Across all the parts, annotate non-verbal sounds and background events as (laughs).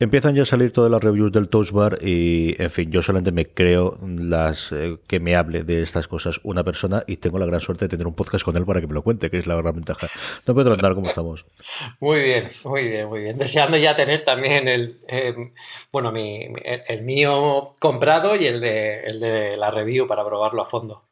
Empiezan ya a salir todas las reviews del Touch Bar y, en fin, yo solamente me creo las eh, que me hable de estas cosas una persona y tengo la gran suerte de tener un podcast con él para que me lo cuente, que es la gran ventaja. No, Pedro Andar, ¿cómo estamos? Muy bien, muy bien, muy bien. Deseando ya tener también el, eh, bueno, mi, el, mío comprado y el de, el de la review para probarlo a fondo.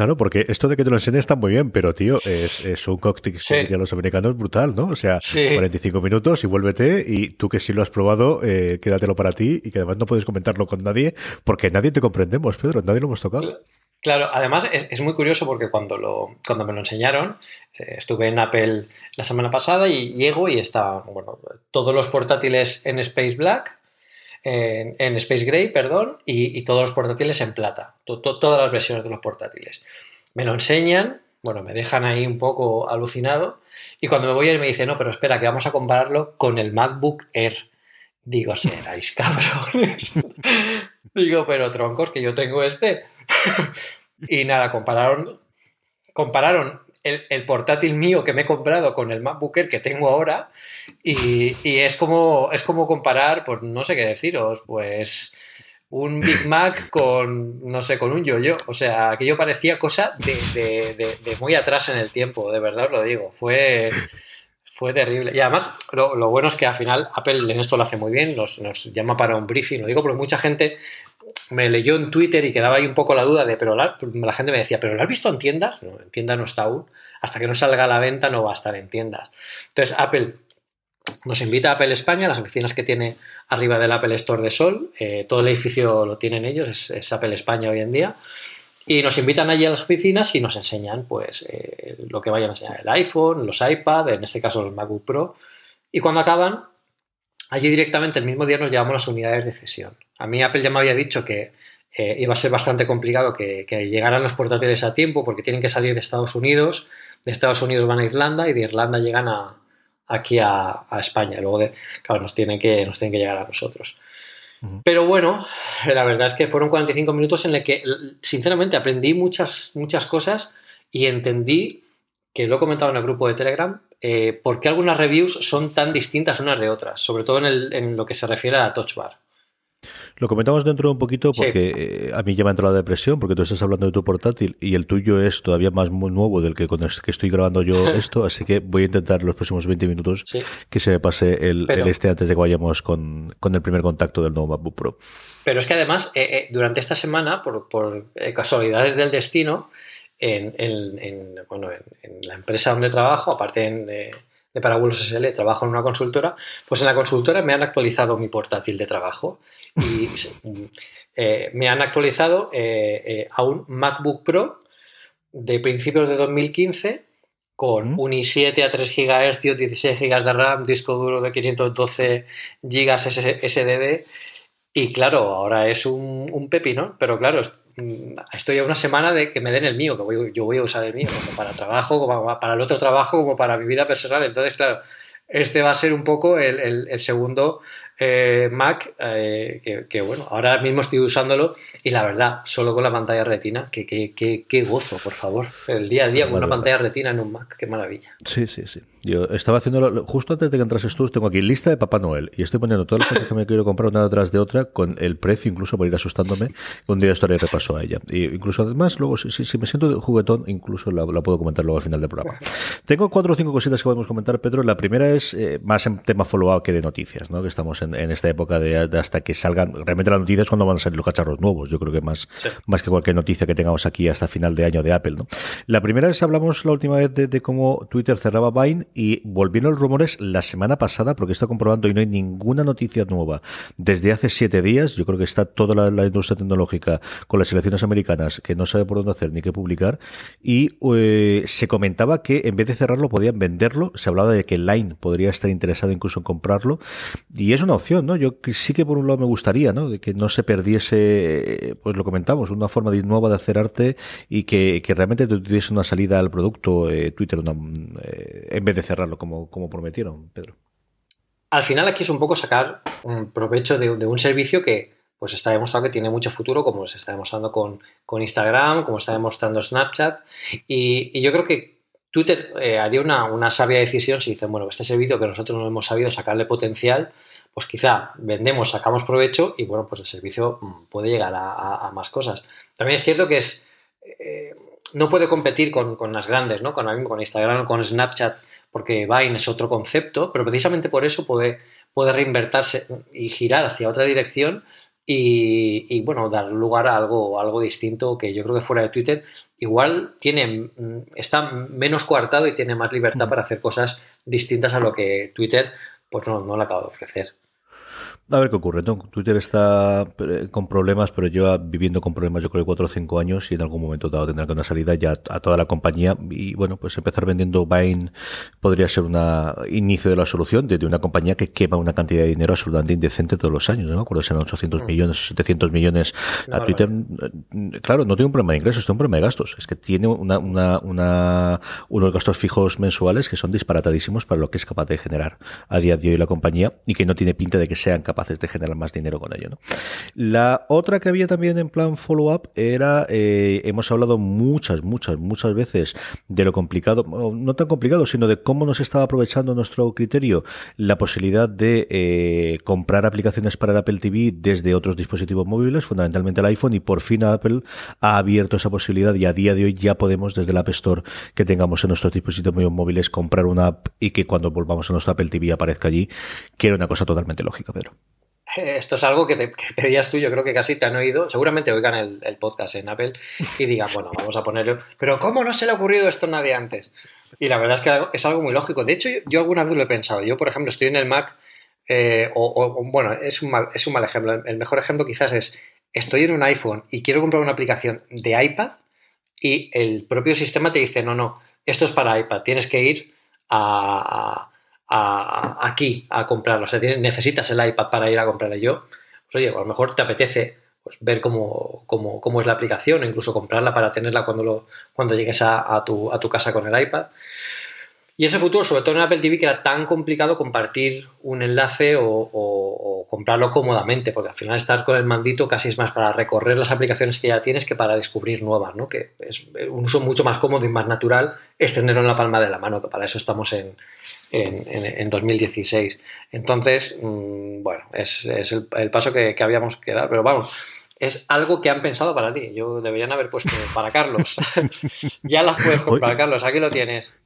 Claro, porque esto de que te lo enseñes está muy bien, pero tío, es, un cóctel que los americanos brutal, ¿no? O sea, 45 minutos y vuélvete y tú que sí lo has probado, eh, quédatelo para ti y que además no puedes comentarlo con nadie porque nadie te comprendemos, Pedro, nadie lo hemos tocado. Claro, además es, muy curioso porque cuando, lo, cuando me lo enseñaron, eh, estuve en Apple la semana pasada y llego y está, bueno, todos los portátiles en Space Black, en, Space Gray, perdón, y, todos los portátiles en plata, todas las versiones de los portátiles. Me lo enseñan, bueno, me dejan ahí un poco alucinado, y cuando me voy a ir me dice, no, pero espera, que vamos a compararlo con el MacBook Air. Digo, seráis (laughs) cabrones. (laughs) Digo, pero troncos, que yo tengo este. (laughs) y nada, compararon, compararon el, portátil mío que me he comprado con el MacBook Air que tengo ahora y, es, como, es como comparar, pues no sé qué deciros, pues un Big Mac (laughs) con, no sé, con un yo-yo. O sea, aquello parecía cosa de, muy atrás en el tiempo, de verdad os lo digo. Fue, fue terrible. Y además, lo, bueno es que al final Apple en esto lo hace muy bien, nos, nos llama para un briefing. Lo digo porque mucha gente me leyó en Twitter y quedaba ahí un poco la duda de, pero la, gente me decía, ¿pero lo has visto en tiendas? No, en tiendas no está aún. Hasta que no salga a la venta no va a estar en tiendas. Entonces, Apple nos invita a Apple España, las oficinas que tiene arriba del Apple Store de Sol. Eh, todo el edificio lo tienen ellos, es, Apple España hoy en día. Y nos invitan allí a las oficinas y nos enseñan pues eh, lo que vayan a enseñar, el iPhone, los iPad, en este caso los MacBook Pro. Y cuando acaban, allí directamente el mismo día nos llevamos las unidades de cesión. A mí Apple ya me había dicho que eh, iba a ser bastante complicado que, llegaran los portátiles a tiempo porque tienen que salir de Estados Unidos, de Estados Unidos van a Irlanda y de Irlanda llegan a, aquí a, España. Luego, de, claro, nos tienen, que, nos tienen que llegar a nosotros. Pero bueno, la verdad es que fueron 45 minutos en los que, sinceramente, aprendí muchas, muchas cosas y entendí, que lo he comentado en el grupo de Telegram, eh, por qué algunas reviews son tan distintas unas de otras, sobre todo en, en lo que se refiere a Touch Bar. Lo comentamos dentro de un poquito porque eh, a mí ya me ha entrado la depresión porque tú estás hablando de tu portátil y el tuyo es todavía más muy nuevo del que con el que estoy grabando yo (laughs) esto, así que voy a intentar los próximos 20 minutos que se me pase el, este antes de que vayamos con, el primer contacto del nuevo MacBook Pro. Pero es que además, eh, eh, durante esta semana, por, casualidades del destino, en, bueno, en, la empresa donde trabajo, aparte de, de Parabulos SL, trabajo en una consultora, pues en la consultora me han actualizado mi portátil de trabajo y eh, me han actualizado eh, eh, a un MacBook Pro de principios de 2015 con un i7 a 3 GHz, 16 GB de RAM, disco duro de 512 GB SSD y claro, ahora es un, un pepino, pero claro, estoy a una semana de que me den el mío, que yo voy a usar el mío, como para trabajo, como para el otro trabajo, como para mi vida personal. Entonces, claro, este va a ser un poco el segundo eh, Mac, eh, que, bueno, ahora mismo estoy usándolo y la verdad, solo con la pantalla retina, que, que, gozo, por favor. El día a día con una pantalla retina en un Mac, qué maravilla. Sí, sí, sí. Yo estaba haciendo, justo antes de que entrases tú, tengo aquí lista de Papá Noel y estoy poniendo todas las cosas que me quiero comprar una detrás de otra con el precio, incluso por ir asustándome. Un día estaré repaso a ella. Y incluso además, luego, si, si me siento de juguetón, incluso la, puedo comentar luego al final del programa. Tengo cuatro o cinco cositas que podemos comentar, Pedro. La primera es eh, más en tema follow-up que de noticias, ¿no? Que estamos en en, esta época de, hasta que salgan, realmente las noticias cuando van a salir los cacharros nuevos, yo creo que más, más que cualquier noticia que tengamos aquí hasta final de año de Apple. ¿no? La primera vez hablamos la última vez de, cómo Twitter cerraba Vine y volvieron los rumores la semana pasada, porque está comprobando y no hay ninguna noticia nueva desde hace siete días. Yo creo que está toda la, industria tecnológica con las elecciones americanas que no sabe por dónde hacer ni qué publicar. Y eh, se comentaba que en vez de cerrarlo podían venderlo. Se hablaba de que Line podría estar interesado incluso en comprarlo. Y es una opción, ¿no? Yo sí que por un lado me gustaría, ¿no? De que no se perdiese, pues lo comentamos, una forma nueva de hacer arte y que, realmente tuviese una salida al producto eh, Twitter eh, en vez de cerrarlo como, como prometieron, Pedro. Al final aquí es un poco sacar un provecho de, un servicio que pues está demostrado que tiene mucho futuro, como se está demostrando con, Instagram, como está demostrando Snapchat. Y, yo creo que Twitter eh, haría una, sabia decisión si dicen, bueno, este servicio que nosotros no hemos sabido sacarle potencial, pues quizá vendemos, sacamos provecho y bueno, pues el servicio mm, puede llegar a más cosas. También es cierto que es, eh, no puede competir con, las grandes, ¿no? Con, con Instagram, con Snapchat, porque Vine es otro concepto, pero precisamente por eso puede, puede reinvertirse y girar hacia otra dirección y, bueno, dar lugar a algo, algo distinto que yo creo que fuera de Twitter igual tiene, mm, está menos coartado y tiene más libertad para hacer cosas distintas a lo que Twitter pues no, no le acaba de ofrecer. A ver qué ocurre. Twitter está eh, con problemas, pero lleva viviendo con problemas yo creo cuatro o cinco años y en algún momento dado tendrá que una salida ya a toda la compañía y bueno, pues empezar vendiendo Vine podría ser un inicio de la solución de, una compañía que quema una cantidad de dinero absolutamente indecente todos los años. No me acuerdo si eran 800 mm. millones o 700 millones a Twitter. Eh, claro, no tiene un problema de ingresos, tiene un problema de gastos. Es que tiene una, una, una, unos gastos fijos mensuales que son disparatadísimos para lo que es capaz de generar a día de hoy la compañía y que no tiene pinta de que sean capaces de generar más dinero con ello. ¿no? La otra que había también en plan follow-up era, eh, hemos hablado muchas, muchas, muchas veces de lo complicado, no tan complicado, sino de cómo nos estaba aprovechando nuestro criterio la posibilidad de eh, comprar aplicaciones para el Apple TV desde otros dispositivos móviles, fundamentalmente el iPhone, y por fin Apple ha abierto esa posibilidad y a día de hoy ya podemos desde el App Store que tengamos en nuestros dispositivos móviles comprar una app y que cuando volvamos a nuestro Apple TV aparezca allí, que era una cosa totalmente lógica, Pedro. Esto es algo que, te, pedías tú, yo creo que casi te han oído. Seguramente oigan el, podcast en Apple y digan, (laughs) bueno, vamos a ponerlo. Pero ¿cómo no se le ha ocurrido esto a nadie antes? Y la verdad es que es algo muy lógico. De hecho, yo, alguna vez lo he pensado. Yo, por ejemplo, estoy en el Mac, eh, o, bueno, es un, mal, es un mal ejemplo. El mejor ejemplo quizás es, estoy en un iPhone y quiero comprar una aplicación de iPad y el propio sistema te dice, no, no, esto es para iPad, tienes que ir a aquí a comprarlo. O sea, necesitas el iPad para ir a comprarlo. Yo, pues oye, a lo mejor te apetece pues, ver cómo, es la aplicación, incluso comprarla para tenerla cuando, llegues a, tu, a tu casa con el iPad. Y ese futuro, sobre todo en Apple TV, que era tan complicado compartir un enlace o, comprarlo cómodamente, porque al final estar con el mandito casi es más para recorrer las aplicaciones que ya tienes que para descubrir nuevas, ¿no? Que es un uso mucho más cómodo y más natural es tenerlo en la palma de la mano, que para eso estamos en, en, 2016. Entonces, mm, bueno, es, el, paso que, que habíamos que dar, pero vamos es algo que han pensado para ti. Yo deberían haber puesto para Carlos. (laughs) (laughs) ya las puedes comprar, Carlos. Aquí lo tienes.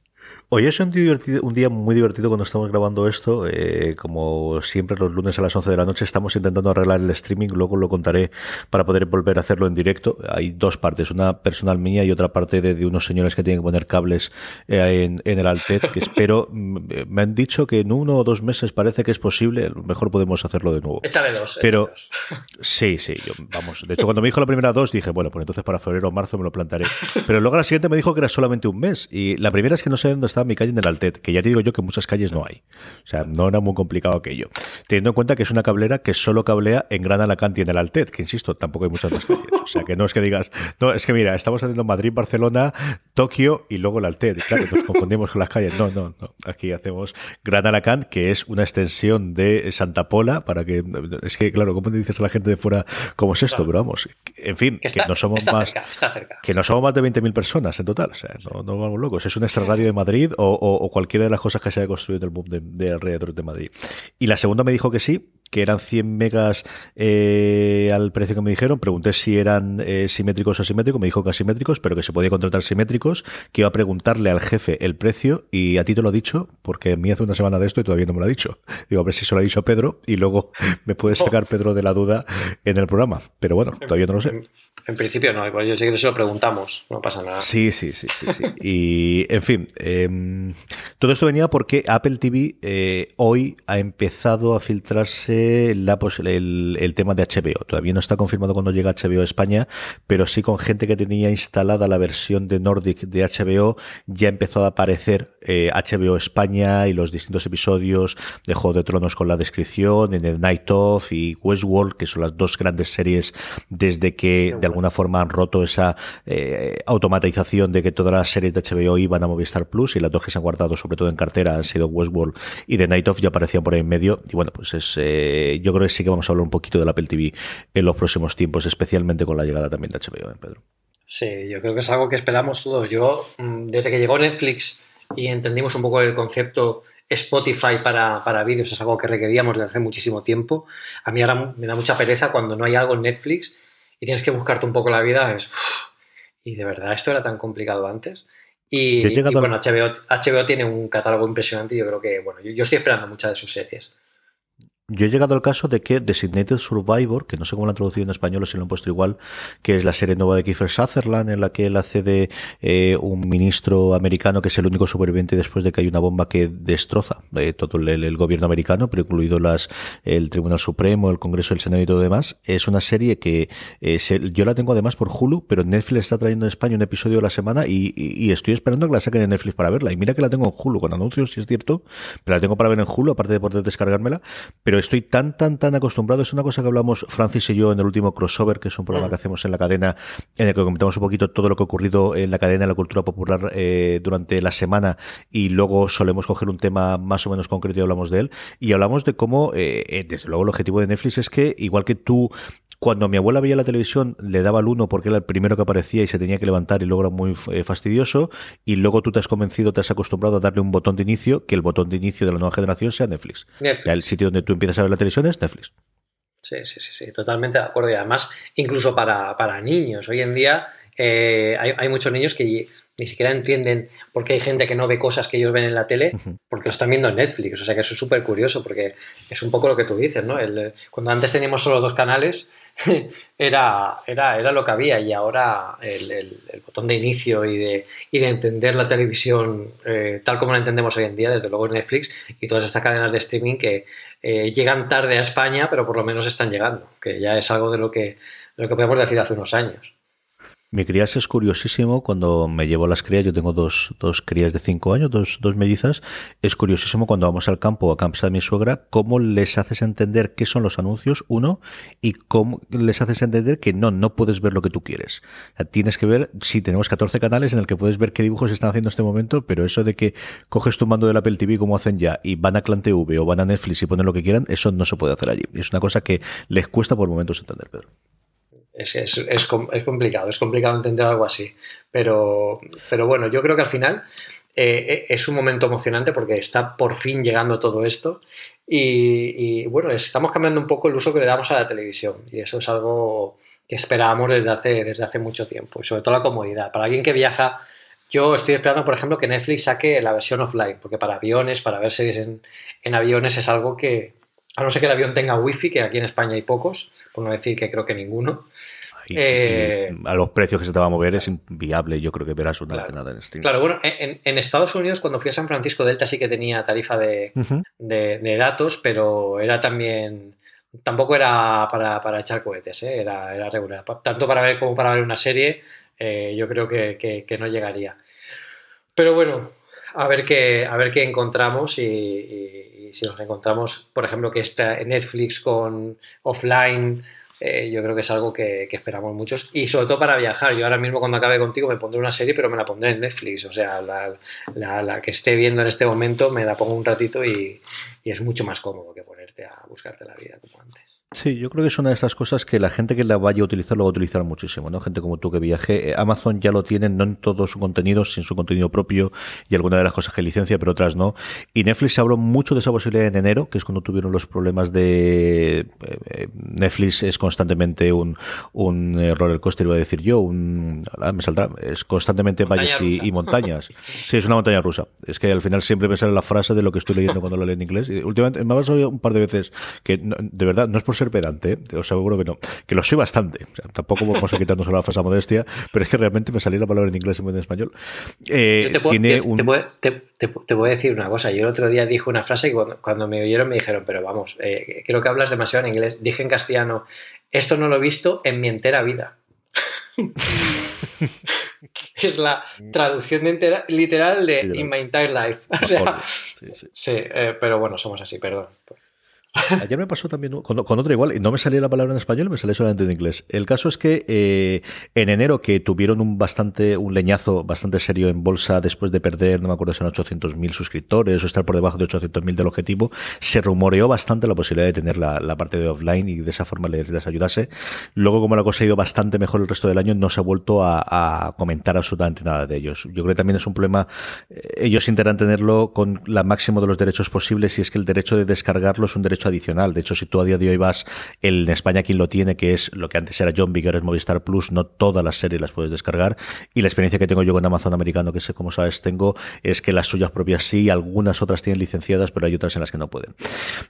Hoy es un día, divertido, un día muy divertido cuando estamos grabando esto. Eh, como siempre, los lunes a las 11 de la noche estamos intentando arreglar el streaming. Luego lo contaré para poder volver a hacerlo en directo. Hay dos partes, una personal mía y otra parte de, unos señores que tienen que poner cables eh, en, en, el Altet, que espero. (laughs) Mm, me han dicho que en uno o dos meses parece que es posible. A lo mejor podemos hacerlo de nuevo. Échale dos. Pero (laughs) sí, sí. vamos. De hecho, cuando me dijo la primera dos, dije, bueno, pues entonces para febrero o marzo me lo plantaré. (laughs) Pero luego la siguiente me dijo que era solamente un mes. Y la primera es que no sé dónde mi calle en el Altet, que ya te digo yo que muchas calles no hay. O sea, no era muy complicado aquello. Teniendo en cuenta que es una cablera que solo cablea en Gran Alacant y en el Altet, que insisto, tampoco hay muchas más calles. O sea, que no es que digas, no, es que mira, estamos haciendo Madrid, Barcelona, Tokio y luego el Altet. Claro, nos (laughs) confundimos con las calles. No, no, no. Aquí hacemos Gran Alacant, que es una extensión de Santa Pola, para que, es que, claro, ¿cómo te dices a la gente de fuera cómo es esto? Pero vamos, en fin, que, no somos más, que no somos más de 20.000 personas en total. O sea, no, no vamos locos. Es un extra radio de Madrid o, o, cualquiera de las cosas que se haya construido en el boom de, alrededor de Madrid. Y la segunda me dijo que sí, que eran 100 megas eh, al precio que me dijeron. Pregunté si eran eh, simétricos o asimétricos. Me dijo que asimétricos, pero que se podía contratar simétricos. Que iba a preguntarle al jefe el precio. Y a ti te lo he dicho, porque a mí hace una semana de esto y todavía no me lo ha dicho. (laughs) Digo, a ver si se lo ha dicho Pedro y luego (laughs) me puede sacar Pedro de la duda en el programa. Pero bueno, todavía no lo sé. En principio no, igual yo sé que se lo preguntamos, no pasa nada. Sí, sí, sí, sí. sí. y en fin, em, todo esto venía porque Apple TV eh, hoy ha empezado a filtrarse la, el, el, tema de HBO. Todavía no está confirmado cuando llega HBO a España, pero sí con gente que tenía instalada la versión de Nordic de HBO, ya empezó a aparecer HBO eh, España y los distintos episodios de Juego de Tronos con la descripción, en el Night Of y Westworld, que son las dos grandes series desde que de alguna forma han roto esa eh, automatización de que todas las series de HBO iban a Movistar Plus y las dos que se han guardado sobre todo en cartera han sido Westworld y The Night Of ya aparecían por ahí en medio y bueno pues es eh, yo creo que sí que vamos a hablar un poquito de la Apple TV en los próximos tiempos especialmente con la llegada también de HBO ¿eh, Pedro Sí, yo creo que es algo que esperamos todos. Yo, mm, desde que llegó Netflix y entendimos un poco el concepto Spotify para, para vídeos, es algo que requeríamos desde hace muchísimo tiempo. A mí ahora me da mucha pereza cuando no hay algo en Netflix y tienes que buscarte un poco la vida. Es, y de verdad, esto era tan complicado antes. Y, bueno, HBO, HBO, tiene un catálogo impresionante y yo creo que, bueno, yo estoy esperando muchas de sus series. Yo he llegado al caso de que Designated Survivor, que no sé cómo lo han traducido en español o si lo han puesto igual, que es la serie nueva de Kiefer Sutherland, en la que él hace de eh, un ministro americano que es el único superviviente después de que hay una bomba que destroza eh, todo el, gobierno americano, pero incluido las, el Tribunal Supremo, el Congreso, el Senado y todo demás. Es una serie que eh, yo la tengo además por Hulu, pero Netflix está trayendo en España un episodio a la semana y, y, estoy esperando que la saquen en Netflix para verla. Y mira que la tengo en Hulu con anuncios, si es cierto, pero la tengo para ver en Hulu, aparte de poder descargármela. Pero pero estoy tan, tan, tan acostumbrado. Es una cosa que hablamos Francis y yo en el último crossover, que es un programa que hacemos en la cadena, en el que comentamos un poquito todo lo que ha ocurrido en la cadena de la cultura popular eh, durante la semana y luego solemos coger un tema más o menos concreto y hablamos de él. Y hablamos de cómo, eh, eh, desde luego, el objetivo de Netflix es que, igual que tú cuando mi abuela veía la televisión, le daba el uno porque era el primero que aparecía y se tenía que levantar y luego era muy eh, fastidioso. Y luego tú te has convencido, te has acostumbrado a darle un botón de inicio, que el botón de inicio de la nueva generación sea Netflix. el sitio donde tú empiezas a ver la televisión es Netflix. Sí, sí, sí, sí, totalmente de acuerdo. Y además, incluso para, para niños, hoy en día eh, hay, muchos niños que ni siquiera entienden por qué hay gente que no ve cosas que ellos ven en la tele, porque lo están viendo en Netflix. O sea que eso es súper curioso, porque es un poco lo que tú dices, ¿no? El, cuando antes teníamos solo dos canales, (laughs) era, era, era lo que había y ahora el, botón de inicio y de, y de entender la televisión eh, tal como la entendemos hoy en día, desde luego Netflix y todas estas cadenas de streaming que eh, llegan tarde a España, pero por lo menos están llegando, que ya es algo de lo que, de lo que podemos decir hace unos años. Mi crías es curiosísimo cuando me llevo las crías, yo tengo dos, dos crías de cinco años, dos, dos mellizas, es curiosísimo cuando vamos al campo, a casa de mi suegra, cómo les haces entender qué son los anuncios, uno, y cómo les haces entender que no, no puedes ver lo que tú quieres. tienes que ver, sí, tenemos 14 canales en el que puedes ver qué dibujos están haciendo en este momento, pero eso de que coges tu mando del Apple TV como hacen ya y van a Clan TV o van a Netflix y ponen lo que quieran, eso no se puede hacer allí. Es una cosa que les cuesta por momentos entender, Pedro. Es, es, es, complicado, es complicado entender algo así. Pero, pero bueno, yo creo que al final eh, eh, es un momento emocionante porque está por fin llegando todo esto. Y, bueno, estamos cambiando un poco el uso que le damos a la televisión. Y eso es algo que esperábamos desde hace, desde hace mucho tiempo. Y sobre todo la comodidad. Para alguien que viaja, yo estoy esperando, por ejemplo, que Netflix saque la versión offline. Porque para aviones, para ver series en, en aviones es algo que, a no ser que el avión tenga wifi, que aquí en España hay pocos, por no decir que creo que ninguno. Eh, a los precios que se te va a mover es inviable. Yo creo que verás una claro, nada en stream. Claro, bueno, en, Estados Unidos, cuando fui a San Francisco, Delta sí que tenía tarifa de, datos, pero era también. Tampoco era para, echar cohetes, ¿eh? era, era, regular. Tanto para ver como para ver una serie, eh, yo creo que, no llegaría. Pero bueno, a ver qué, a ver qué encontramos y si nos encontramos, por ejemplo, que está Netflix con offline, eh, yo creo que es algo que, esperamos muchos. Y sobre todo para viajar. Yo ahora mismo cuando acabe contigo me pondré una serie, pero me la pondré en Netflix. O sea, la, que esté viendo en este momento me la pongo un ratito y es mucho más cómodo que ponerte a buscarte la vida como antes. Sí, yo creo que es una de estas cosas que la gente que la vaya a utilizar lo va a utilizar muchísimo, ¿no? Gente como tú que viaje. Eh, Amazon ya lo tiene, no en todo su contenido, sin su contenido propio y alguna de las cosas que licencia, pero otras no. Y Netflix habló mucho de esa posibilidad en enero, que es cuando tuvieron los problemas de eh, eh, Netflix es constantemente un, un roller coaster, iba a decir yo, un me saldrá, es constantemente valles y, montañas. Sí, es una montaña rusa. Es que al final siempre me sale la frase de lo que estoy leyendo cuando lo leo en inglés. Y últimamente me ha pasado un par de veces que de verdad no es por ser pedante, ¿eh? os aseguro que no, que lo soy bastante. tampoco vamos a quitarnos la falsa modestia, pero es que realmente me salía la palabra en inglés y en español. te, voy, a decir una cosa. Yo el otro día dije una frase que cuando, me oyeron me dijeron, pero vamos, eh, creo que hablas demasiado en inglés. Dije en castellano, esto no lo he visto en mi entera vida. (laughs) es la traducción literal de In My Entire Life. (laughs) sí, eh, pero bueno, somos así, perdón. (laughs) Ayer me pasó también con, con, otra igual, no me salía la palabra en español, me salía solamente en inglés. El caso es que eh, en enero, que tuvieron un bastante un leñazo bastante serio en bolsa después de perder, no me acuerdo si eran 800.000 suscriptores o estar por debajo de 800.000 del objetivo, se rumoreó bastante la posibilidad de tener la, la, parte de offline y de esa forma les, les ayudase. Luego, como la cosa ha ido bastante mejor el resto del año, no se ha vuelto a, a comentar absolutamente nada de ellos. Yo creo que también es un problema, eh, ellos intentan tenerlo con la máximo de los derechos posibles y es que el derecho de descargarlo es un derecho adicional. De hecho, si tú a día de hoy vas, en España quien lo tiene, que es lo que antes era John Big, es Movistar Plus, no todas las series las puedes descargar. Y la experiencia que tengo yo con Amazon americano, que sé como sabes tengo, es que las suyas propias sí, algunas otras tienen licenciadas, pero hay otras en las que no pueden.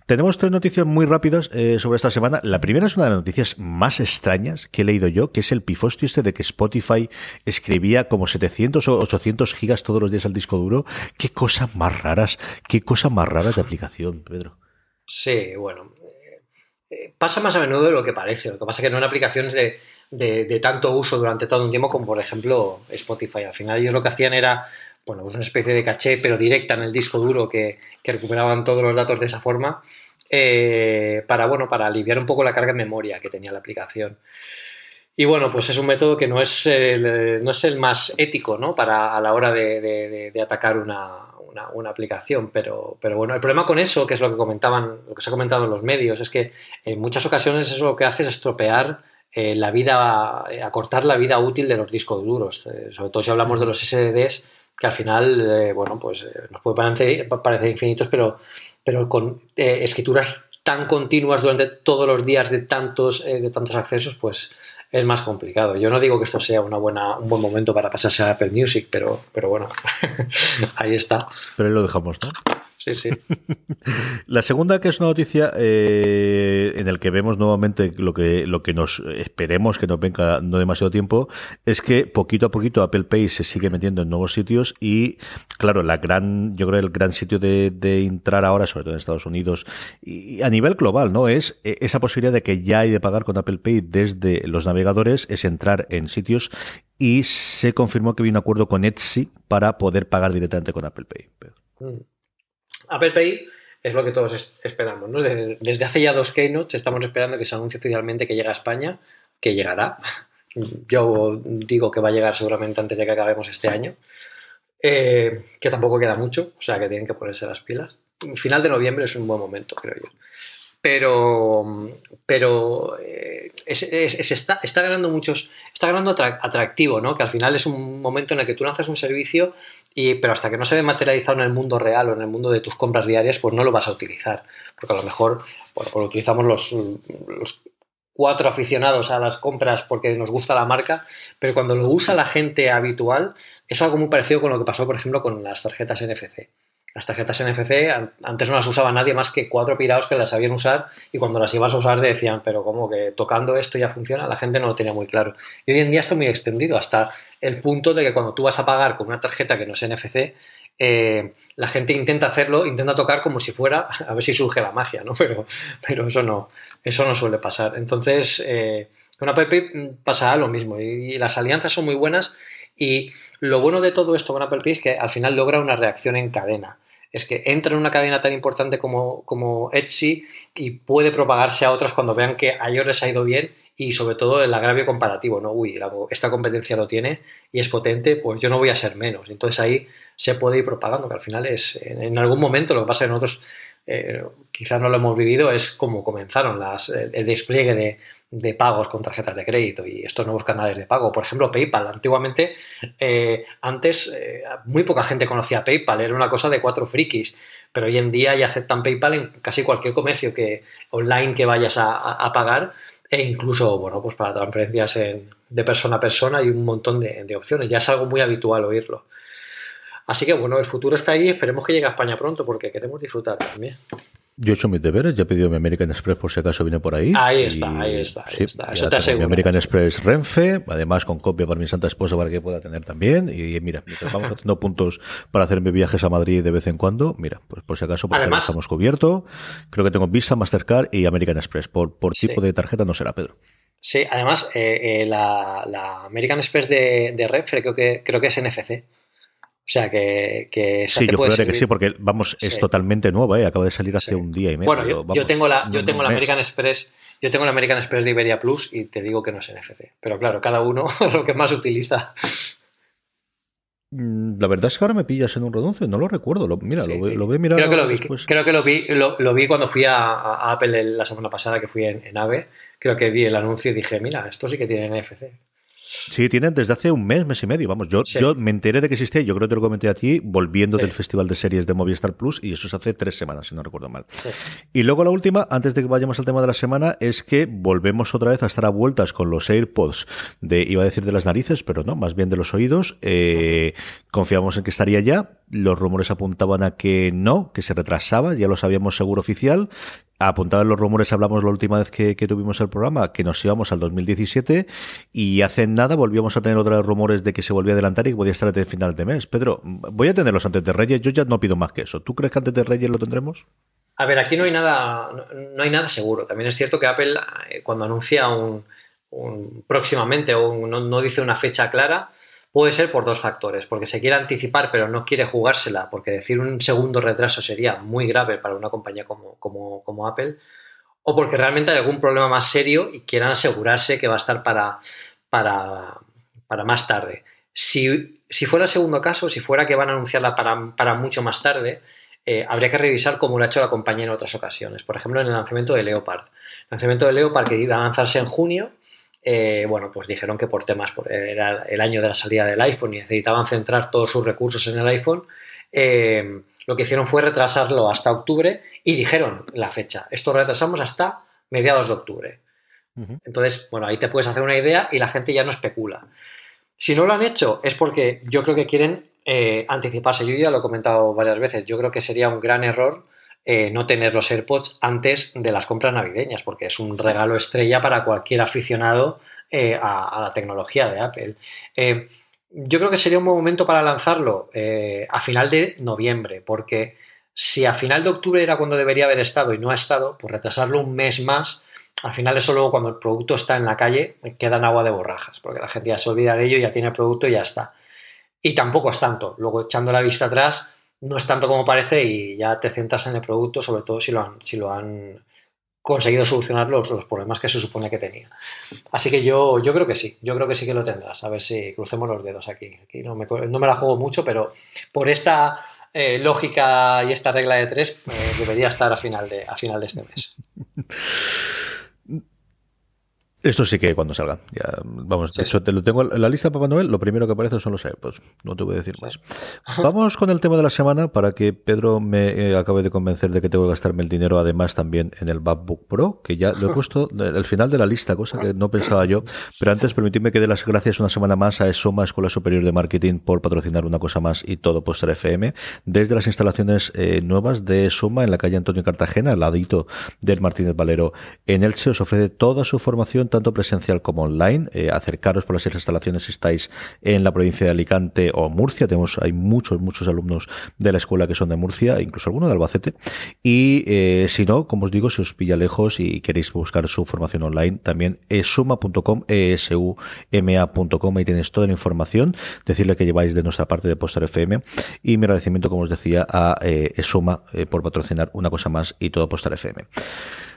Tenemos tres noticias muy rápidas eh, sobre esta semana. La primera es una de las noticias más extrañas que he leído yo, que es el pifostio este de que Spotify escribía como 700 o 800 gigas todos los días al disco duro. Qué cosas más raras, qué cosa más raras de aplicación, Pedro. Sí, bueno. Eh, pasa más a menudo de lo que parece. Lo que pasa es que no en aplicaciones de, de, tanto uso durante todo un tiempo como por ejemplo Spotify. Al final ellos lo que hacían era bueno, pues una especie de caché, pero directa en el disco duro que, que recuperaban todos los datos de esa forma eh, para, bueno, para aliviar un poco la carga de memoria que tenía la aplicación. Y bueno, pues es un método que no es el, no es el más ético ¿no? para a la hora de, de atacar una, aplicación, pero, pero bueno, el problema con eso, que es lo que comentaban, lo que se ha comentado en los medios, es que en muchas ocasiones eso lo que hace es estropear eh, la vida, eh, acortar la vida útil de los discos duros, eh, sobre todo si hablamos de los SSDs, que al final, bueno, pues nos puede parecer, parecer, infinitos, pero, pero con escrituras tan continuas durante todos los días de tantos, de tantos accesos, pues es más complicado. Yo no digo que esto sea una buena, un buen momento para pasarse a Apple Music, pero, pero bueno, (laughs) ahí está. Pero ahí lo dejamos, ¿no? Sí, sí. (laughs) La segunda, que es una noticia eh, en el que vemos nuevamente lo que, lo que nos esperemos que nos venga no demasiado tiempo, es que poquito a poquito Apple Pay se sigue metiendo en nuevos sitios y, claro, la gran, yo creo el gran sitio de, entrar ahora, sobre todo en Estados Unidos, y a nivel global, ¿no? Es eh, esa posibilidad de que ya hay de pagar con Apple Pay desde los navegadores, es entrar en sitios y se confirmó que había un acuerdo con Etsy para poder pagar directamente con Apple Pay. Mm. Apple Pay es lo que todos esperamos. ¿no? Desde, hace ya dos keynotes estamos esperando que se anuncie oficialmente que llega a España, que llegará. Yo digo que va a llegar seguramente antes de que acabemos este año, eh, que tampoco queda mucho, o sea que tienen que ponerse las pilas. Final de noviembre es un buen momento, creo yo pero, pero eh, está, ganando muchos, está ganando atractivo, ¿no? Que al final es un momento en el que tú lanzas un servicio, y, pero hasta que no se ve materializado en el mundo real o en el mundo de tus compras diarias, pues no lo vas a utilizar. Porque a lo mejor, bueno, pues utilizamos los, los cuatro aficionados a las compras porque nos gusta la marca, pero cuando lo usa la gente habitual, es algo muy parecido con lo que pasó, por ejemplo, con las tarjetas NFC. Las tarjetas NFC antes no las usaba nadie más que cuatro pirados que las sabían usar y cuando las ibas a usar decían, pero como que tocando esto ya funciona, la gente no lo tenía muy claro. Y hoy en día está muy extendido hasta el punto de que cuando tú vas a pagar con una tarjeta que no es NFC, eh, la gente intenta hacerlo, intenta tocar como si fuera, (laughs) a ver si surge la magia, ¿no? (laughs) Pero, pero eso no, eso no suele pasar. Entonces, eh, con Pay pasa lo mismo y, las alianzas son muy buenas y lo bueno de todo esto con Apple Pay es que al final logra una reacción en cadena es que entra en una cadena tan importante como, como Etsy y puede propagarse a otras cuando vean que a ellos les ha ido bien y sobre todo el agravio comparativo, ¿no? Uy, esta competencia lo tiene y es potente, pues yo no voy a ser menos. Entonces ahí se puede ir propagando, que al final es, en, algún momento, lo que pasa es que nosotros quizás no lo hemos vivido, es como comenzaron las, el despliegue de, de pagos con tarjetas de crédito y estos nuevos canales de pago. Por ejemplo, PayPal. Antiguamente, eh, antes, eh, muy poca gente conocía PayPal, era una cosa de cuatro frikis, pero hoy en día ya aceptan PayPal en casi cualquier comercio que online que vayas a, pagar e incluso, bueno, pues para transferencias de persona a persona hay un montón de, de opciones. Ya es algo muy habitual oírlo. Así que bueno, el futuro está ahí, esperemos que llegue a España pronto porque queremos disfrutar también. Yo he hecho mis deberes, ya he pedido mi American Express por si acaso viene por ahí. Ahí está, ahí está, ahí está. Eso te aseguro. Mi American Express Renfe, además con copia para mi santa esposa para que pueda tener también. Y mira, vamos (laughs) haciendo puntos para hacerme viajes a Madrid de vez en cuando, mira, pues por si acaso, porque estamos cubierto. Creo que tengo Visa, Mastercard y American Express. Por, por tipo de tarjeta no será, Pedro. Sí, además, eh, eh, la, American Express de, de Renfe creo que, creo que es NFC. O sea que, que sí, yo creo que sí, porque vamos, es totalmente nueva, ¿eh? acaba de salir hace un día y medio. Bueno, yo, tengo la, yo tengo la American Express, yo tengo la American Express de Iberia Plus y te digo que no es NFC. Pero claro, cada uno (laughs) lo que más utiliza. Mm, la verdad es que ahora me pillas en un redonce, no lo recuerdo. Lo, mira, lo, lo, voy Creo que lo vi, creo que lo vi, lo, vi cuando fui a, Apple la semana pasada que fui en, en, AVE. Creo que vi el anuncio y dije, mira, esto sí que tiene NFC. Sí, tienen desde hace un mes, mes y medio. Vamos, yo, yo me enteré de que existía, yo creo que te lo comenté a ti, volviendo del Festival de Series de Movistar Plus, y eso es hace tres semanas, si no recuerdo mal. Y luego la última, antes de que vayamos al tema de la semana, es que volvemos otra vez a estar a vueltas con los AirPods de, iba a decir de las narices, pero no, más bien de los oídos. Eh, confiamos en que estaría ya. Los rumores apuntaban a que no, que se retrasaba, ya lo sabíamos seguro oficial apuntaban los rumores, hablamos la última vez que, tuvimos el programa, que nos íbamos al 2017 y hace nada volvíamos a tener otros rumores de que se volvía a adelantar y que podía estar antes de final de mes. Pedro, voy a tenerlos antes de Reyes, yo ya no pido más que eso. ¿Tú crees que antes de Reyes lo tendremos? A ver, aquí no hay nada, no, hay nada seguro. También es cierto que Apple, eh, cuando anuncia un, próximamente o no dice una fecha clara, Puede ser por dos factores, porque se quiere anticipar pero no quiere jugársela, porque decir un segundo retraso sería muy grave para una compañía como, como, Apple, o porque realmente hay algún problema más serio y quieran asegurarse que va a estar para, para, para más tarde. Si, fuera el segundo caso, si fuera que van a anunciarla para, mucho más tarde, eh, habría que revisar cómo lo ha hecho la compañía en otras ocasiones. Por ejemplo, en el lanzamiento de Leopard. El lanzamiento de Leopard que iba a lanzarse en junio, eh, bueno, pues dijeron que por temas, era el año de la salida del iPhone y necesitaban centrar todos sus recursos en el iPhone, eh, lo que hicieron fue retrasarlo hasta octubre y dijeron la fecha, esto lo retrasamos hasta mediados de octubre. Entonces, bueno, ahí te puedes hacer una idea y la gente ya no especula. Si no lo han hecho es porque yo creo que quieren eh, anticiparse. Yo ya lo he comentado varias veces, yo creo que sería un gran error eh, no tener los AirPods antes de las compras navideñas, porque es un regalo estrella para cualquier aficionado eh, a, la tecnología de Apple. Eh, yo creo que sería un buen momento para lanzarlo a final de noviembre, porque si a final de octubre era cuando debería haber estado y no ha estado, pues retrasarlo un mes más, al final eso luego cuando el producto está en la calle queda en agua de borrajas, porque la gente ya se olvida de ello, ya tiene el producto y ya está. Y tampoco es tanto. Luego echando la vista atrás, no es tanto como parece y ya te centras en el producto, sobre todo si lo han, si lo han conseguido solucionar los, problemas que se supone que tenía. Así que yo, yo creo que sí, yo creo que sí que lo tendrás. A ver si crucemos los dedos aquí. Aquí no me, no me la juego mucho, pero por esta eh, lógica y esta regla de tres eh, debería estar a final de, a final de este mes. (laughs) Esto sí que cuando salga. Ya, vamos, te lo tengo en la lista Papá Noel. Lo primero que aparece son los AirPods. No te voy a decir más. Vamos con el tema de la semana para que Pedro me eh, acabe de convencer de que tengo que gastarme el dinero, además también en el MacBook Pro, que ya lo he (laughs) puesto al final de la lista, cosa que no pensaba yo. Pero antes, permitidme que dé las gracias una semana más a ESOMA, Escuela Superior de Marketing, por patrocinar una cosa más y todo Poster FM. Desde las instalaciones eh, nuevas de ESOMA en la calle Antonio Cartagena, al ladito del Martínez Valero en Elche, os ofrece toda su formación tanto presencial como online. Eh, acercaros por las instalaciones si estáis en la provincia de Alicante o Murcia. Tenemos, hay muchos, muchos alumnos de la escuela que son de Murcia, incluso algunos de Albacete. Y eh, si no, como os digo, si os pilla lejos y queréis buscar su formación online, también esuma.com, esuma.com, ahí tenéis toda la información. Decirle que lleváis de nuestra parte de Poster FM. Y mi agradecimiento, como os decía, a eh, Esuma por patrocinar una cosa más y todo Poster FM.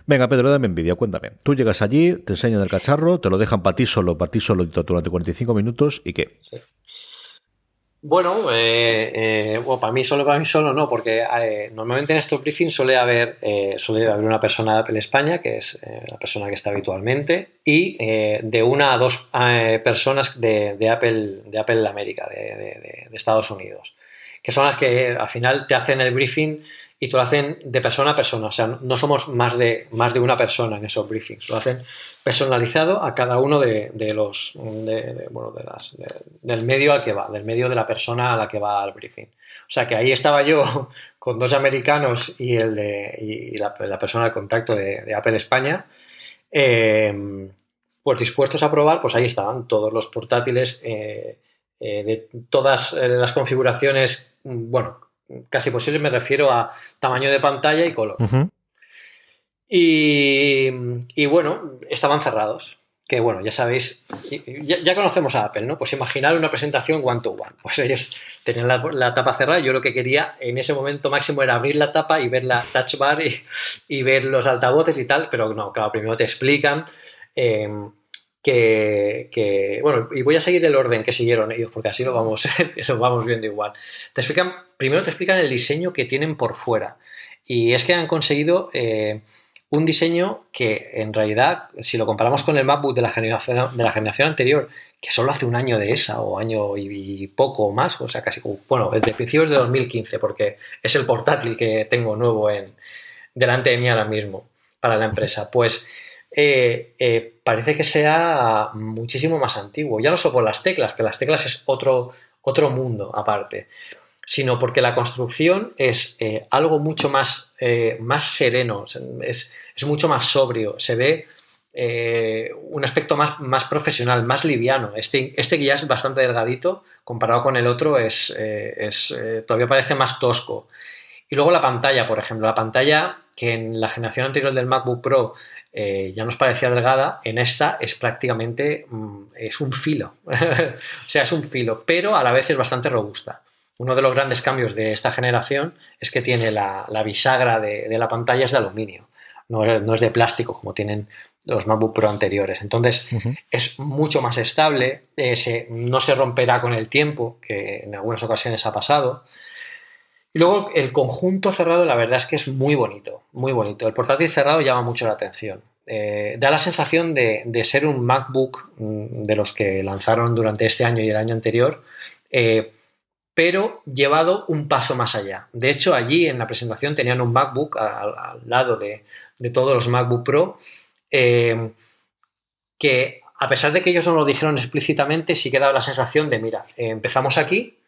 Venga, Pedro, dame envidia, cuéntame. Tú llegas allí, te enseñan el cacharro, te lo dejan para ti solo, para ti solo durante 45 minutos y qué. Bueno, eh, eh, para mí solo, para mí solo no, porque eh, normalmente en estos briefings suele haber, suele haber una persona de Apple España, que es la persona que está habitualmente, y de una a dos personas de, Apple, de Apple América, de, Estados Unidos, que son las que al final te hacen el briefing y te lo hacen de persona a persona. O sea, no somos más de, más de una persona en esos briefings, lo hacen personalizado a cada uno de, los bueno, de las, del medio al que va, del medio de la persona a la que va al briefing. O sea que ahí estaba yo (laughs) con dos americanos y, el de, la, persona de contacto de, Apple España, eh, pues dispuestos a probar, pues ahí estaban todos los portátiles eh, eh, de todas las configuraciones, bueno, casi posible me refiero a tamaño de pantalla y color. Y, bueno, estaban cerrados. Que bueno, ya sabéis, ya, conocemos a Apple, ¿no? Pues imaginar una presentación one-to-one. Pues ellos tenían la, tapa cerrada. Yo lo que quería en ese momento máximo era abrir la tapa y ver la touch bar y, ver los altavoces y tal. Pero no, claro, primero te explican em, que, bueno, y voy a seguir el orden que siguieron ellos, porque así lo vamos, (laughs) lo vamos viendo igual. Te explican, primero te explican el diseño que tienen por fuera. Y es que han conseguido. Eh, un diseño que en realidad, si lo comparamos con el MacBook de la generación, de la generación anterior, que solo hace un año de esa, o año y, poco más, o sea, casi, bueno, desde principios de 2015, porque es el portátil que tengo nuevo en, delante de mí ahora mismo para la empresa, pues eh, eh, parece que sea muchísimo más antiguo. Ya no solo por las teclas, que las teclas es otro, otro mundo aparte sino porque la construcción es eh, algo mucho más, más sereno, es, mucho más sobrio, se ve un aspecto más, más, profesional, más liviano. Este, este ya es bastante delgadito, comparado con el otro es, es todavía parece más tosco. Y luego la pantalla, por ejemplo, la pantalla que en la generación anterior del MacBook Pro ya nos parecía delgada, en esta es prácticamente mm, es un filo. (laughs) o sea, es un filo, pero a la vez es bastante robusta. Uno de los grandes cambios de esta generación es que tiene la, bisagra de, la pantalla es de aluminio, no, es de plástico como tienen los MacBook Pro anteriores. Entonces es mucho más estable, eh, no se romperá con el tiempo, que en algunas ocasiones ha pasado. Y luego el conjunto cerrado, la verdad es que es muy bonito, muy bonito. El portátil cerrado llama mucho la atención. Eh, da la sensación de, ser un MacBook mm, de los que lanzaron durante este año y el año anterior, eh, pero llevado un paso más allá. De hecho, allí en la presentación tenían un MacBook al, lado de, todos los MacBook Pro, eh, que a pesar de que ellos no lo dijeron explícitamente, sí que daba la sensación de, mira, empezamos aquí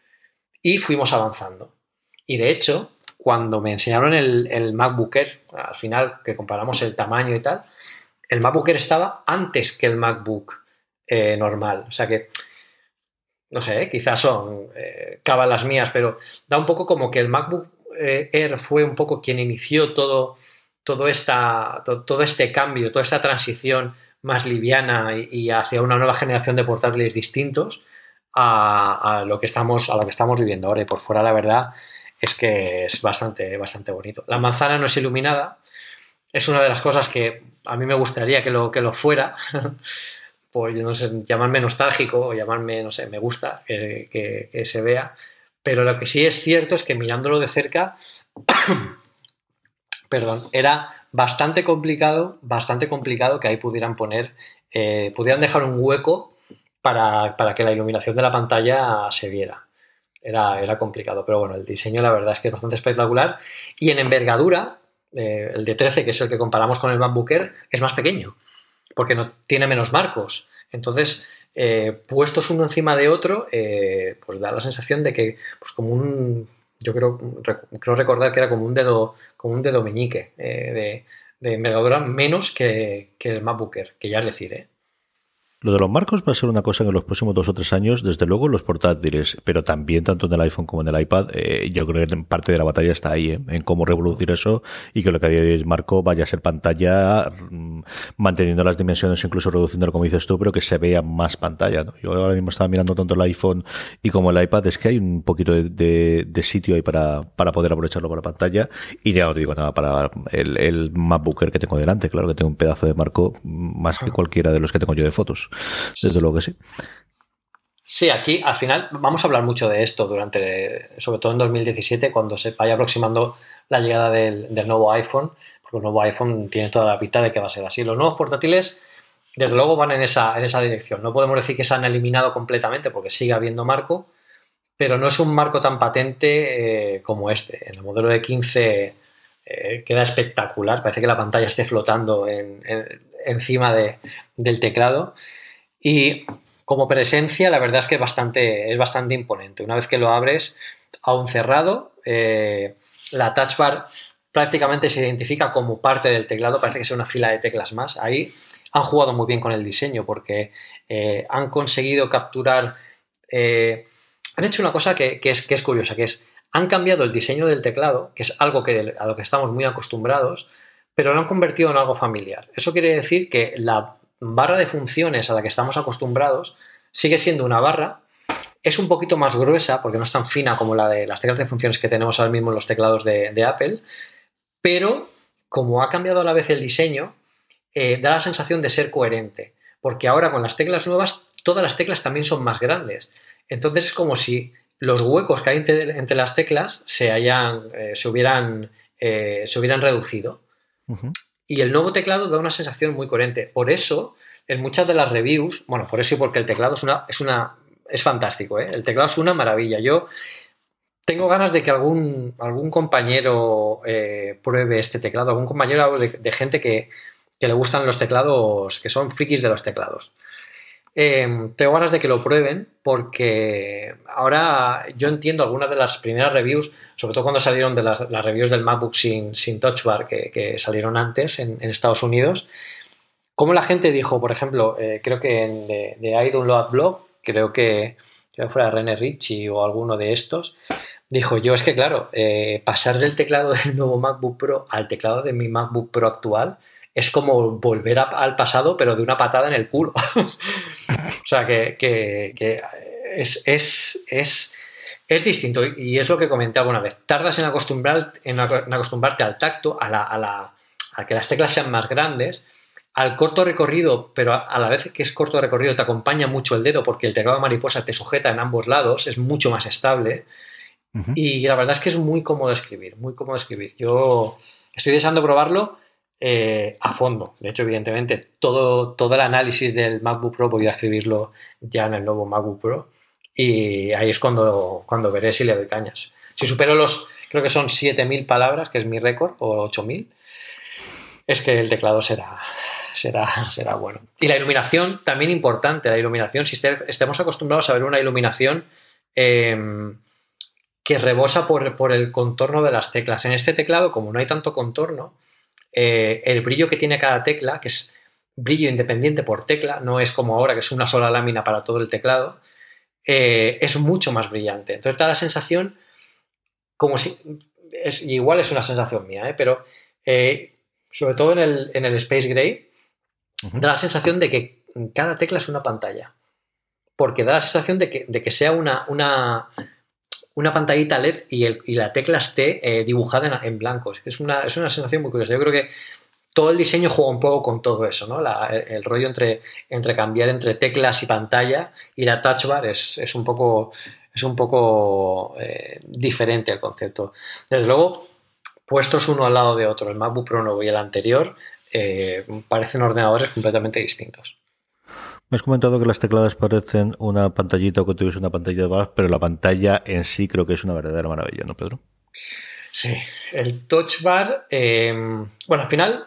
y fuimos avanzando. Y de hecho, cuando me enseñaron el, MacBook Air, al final que comparamos el tamaño y tal, el MacBook Air estaba antes que el MacBook eh, normal. O sea que no sé, quizás son eh, mías, pero da un poco como que el MacBook eh, Air fue un poco quien inició todo, todo, esta, este cambio, toda esta transición más liviana y, hacia una nueva generación de portátiles distintos a, lo que estamos, a lo que estamos viviendo ahora. Y por fuera, la verdad, es que es bastante, bastante bonito. La manzana no es iluminada, es una de las cosas que a mí me gustaría que lo, que lo fuera. (laughs) por no sé, llamarme nostálgico o llamarme, no sé, me gusta que, se vea. Pero lo que sí es cierto es que mirándolo de cerca, (coughs) perdón, era bastante complicado, bastante complicado que ahí pudieran poner, eh, pudieran dejar un hueco para, que la iluminación de la pantalla se viera. Era, era, complicado, pero bueno, el diseño la verdad es que es bastante espectacular. Y en envergadura, eh, el de 13, que es el que comparamos con el MacBook es más pequeño porque no tiene menos marcos. Entonces, eh, puestos uno encima de otro, eh, pues da la sensación de que, pues como un, yo creo, creo recordar que era como un dedo, como un dedo meñique de, de, envergadura menos que, que el MacBooker, que ya es decir, ¿eh? Lo de los marcos va a ser una cosa en los próximos dos o tres años, desde luego los portátiles, pero también tanto en el iPhone como en el iPad. Eh, yo creo que parte de la batalla está ahí, ¿eh? en cómo revolucionar eso y que lo que hay es marco vaya a ser pantalla, mm, manteniendo las dimensiones, incluso reduciendo, como dices tú, pero que se vea más pantalla. Yo ahora mismo estaba mirando tanto el iPhone y como el iPad, es que hay un poquito de, sitio ahí para, para poder aprovecharlo para pantalla. Y ya no digo nada para el, el MacBooker que tengo delante, claro que tengo un pedazo de marco más que cualquiera de los que tengo yo de fotos. Desde luego que sí. Sí, aquí al final vamos a hablar mucho de esto durante, sobre todo en 2017, cuando se vaya aproximando la llegada del, nuevo iPhone, porque el nuevo iPhone tiene toda la pinta de que va a ser así. Los nuevos portátiles, desde luego, van en esa, en esa dirección. No podemos decir que se han eliminado completamente porque sigue habiendo marco, pero no es un marco tan patente eh, como este. En el modelo de 15 eh, queda espectacular, parece que la pantalla esté flotando encima del teclado. Y como presencia, la verdad es que es bastante, es bastante imponente. Una vez que lo abres, aún cerrado, eh, la touch bar prácticamente se identifica como parte del teclado, parece que es una fila de teclas más. Ahí han jugado muy bien con el diseño porque eh, han conseguido capturar, eh, han hecho una cosa que, es, que, es, curiosa, que es, han cambiado el diseño del teclado, que es algo que, a lo que estamos muy acostumbrados, pero lo han convertido en algo familiar. Eso quiere decir que la barra de funciones a la que estamos acostumbrados sigue siendo una barra, es un poquito más gruesa porque no es tan fina como la de las teclas de funciones que tenemos ahora mismo en los teclados de, Apple, pero como ha cambiado a la vez el diseño, eh, da la sensación de ser coherente, porque ahora con las teclas nuevas todas las teclas también son más grandes. Entonces es como si los huecos que hay entre, las teclas se, hayan, eh, se, hubieran, eh, se hubieran reducido. Y el nuevo teclado da una sensación muy coherente. Por eso, en muchas de las reviews, bueno, por eso y porque el teclado es una, es fantástico, ¿eh? el teclado es una maravilla. Yo tengo ganas de que algún, algún compañero eh, pruebe este teclado, algún compañero de, gente que, que, le gustan los teclados, que son frikis de los teclados. Em, tengo ganas de que lo prueben porque ahora yo entiendo algunas de las primeras reviews, sobre todo cuando salieron de las, reviews del MacBook sin, sin Touch Bar que, salieron antes en, Estados Unidos, como la gente dijo, por ejemplo, eh, creo que en de, de iDownload Blog, creo que, creo que fuera René Ritchie o alguno de estos, dijo yo es que claro, eh, pasar del teclado del nuevo MacBook Pro al teclado de mi MacBook Pro actual es como volver al pasado, pero de una patada en el culo. (laughs) o sea, que, es, es, distinto y es lo que comentaba una vez. Tardas en, acostumbrar, en acostumbrarte al tacto, a, la, a, que las teclas sean más grandes, al corto recorrido, pero a, la vez que es corto recorrido te acompaña mucho el dedo porque el teclado de mariposa te sujeta en ambos lados, es mucho más estable. Y la verdad es que es muy cómodo escribir, muy cómodo escribir. Yo estoy deseando probarlo eh, a fondo. De hecho, evidentemente, todo, todo el análisis del MacBook Pro voy a escribirlo ya en el nuevo MacBook Pro y ahí es cuando, cuando veré si le doy cañas. Si supero los, creo que son 7.000 palabras, que es mi récord, o 8.000, es que el teclado será, será, será bueno. Y la iluminación, también importante, la iluminación, si estemos acostumbrados a ver una iluminación em, que rebosa por, por, el contorno de las teclas. En este teclado, como no hay tanto contorno, eh, el brillo que tiene cada tecla, que es brillo independiente por tecla, no es como ahora que es una sola lámina para todo el teclado, eh, es mucho más brillante. Entonces da la sensación como si, es, igual es una sensación mía, ¿eh? pero sobre todo en el, Space Gray, da la sensación de que cada tecla es una pantalla. Porque da la sensación de que, de que sea una, una, una pantallita LED y, la tecla esté eh, dibujada en, blanco. Es una, es una sensación muy curiosa. Yo creo que todo el diseño juega un poco con todo eso, ¿no? el, rollo entre, entre cambiar entre teclas y pantalla y la touch bar es, un poco, es un poco eh, diferente el concepto. Desde luego, puestos uno al lado de otro, el MacBook Pro nuevo y el anterior, eh, parecen ordenadores completamente distintos. Me has comentado que las tecladas parecen una pantallita o que tuviese una pantalla de balas, pero la pantalla en sí creo que es una verdadera maravilla, ¿no, Pedro? Sí, el touch bar, eh, bueno, al final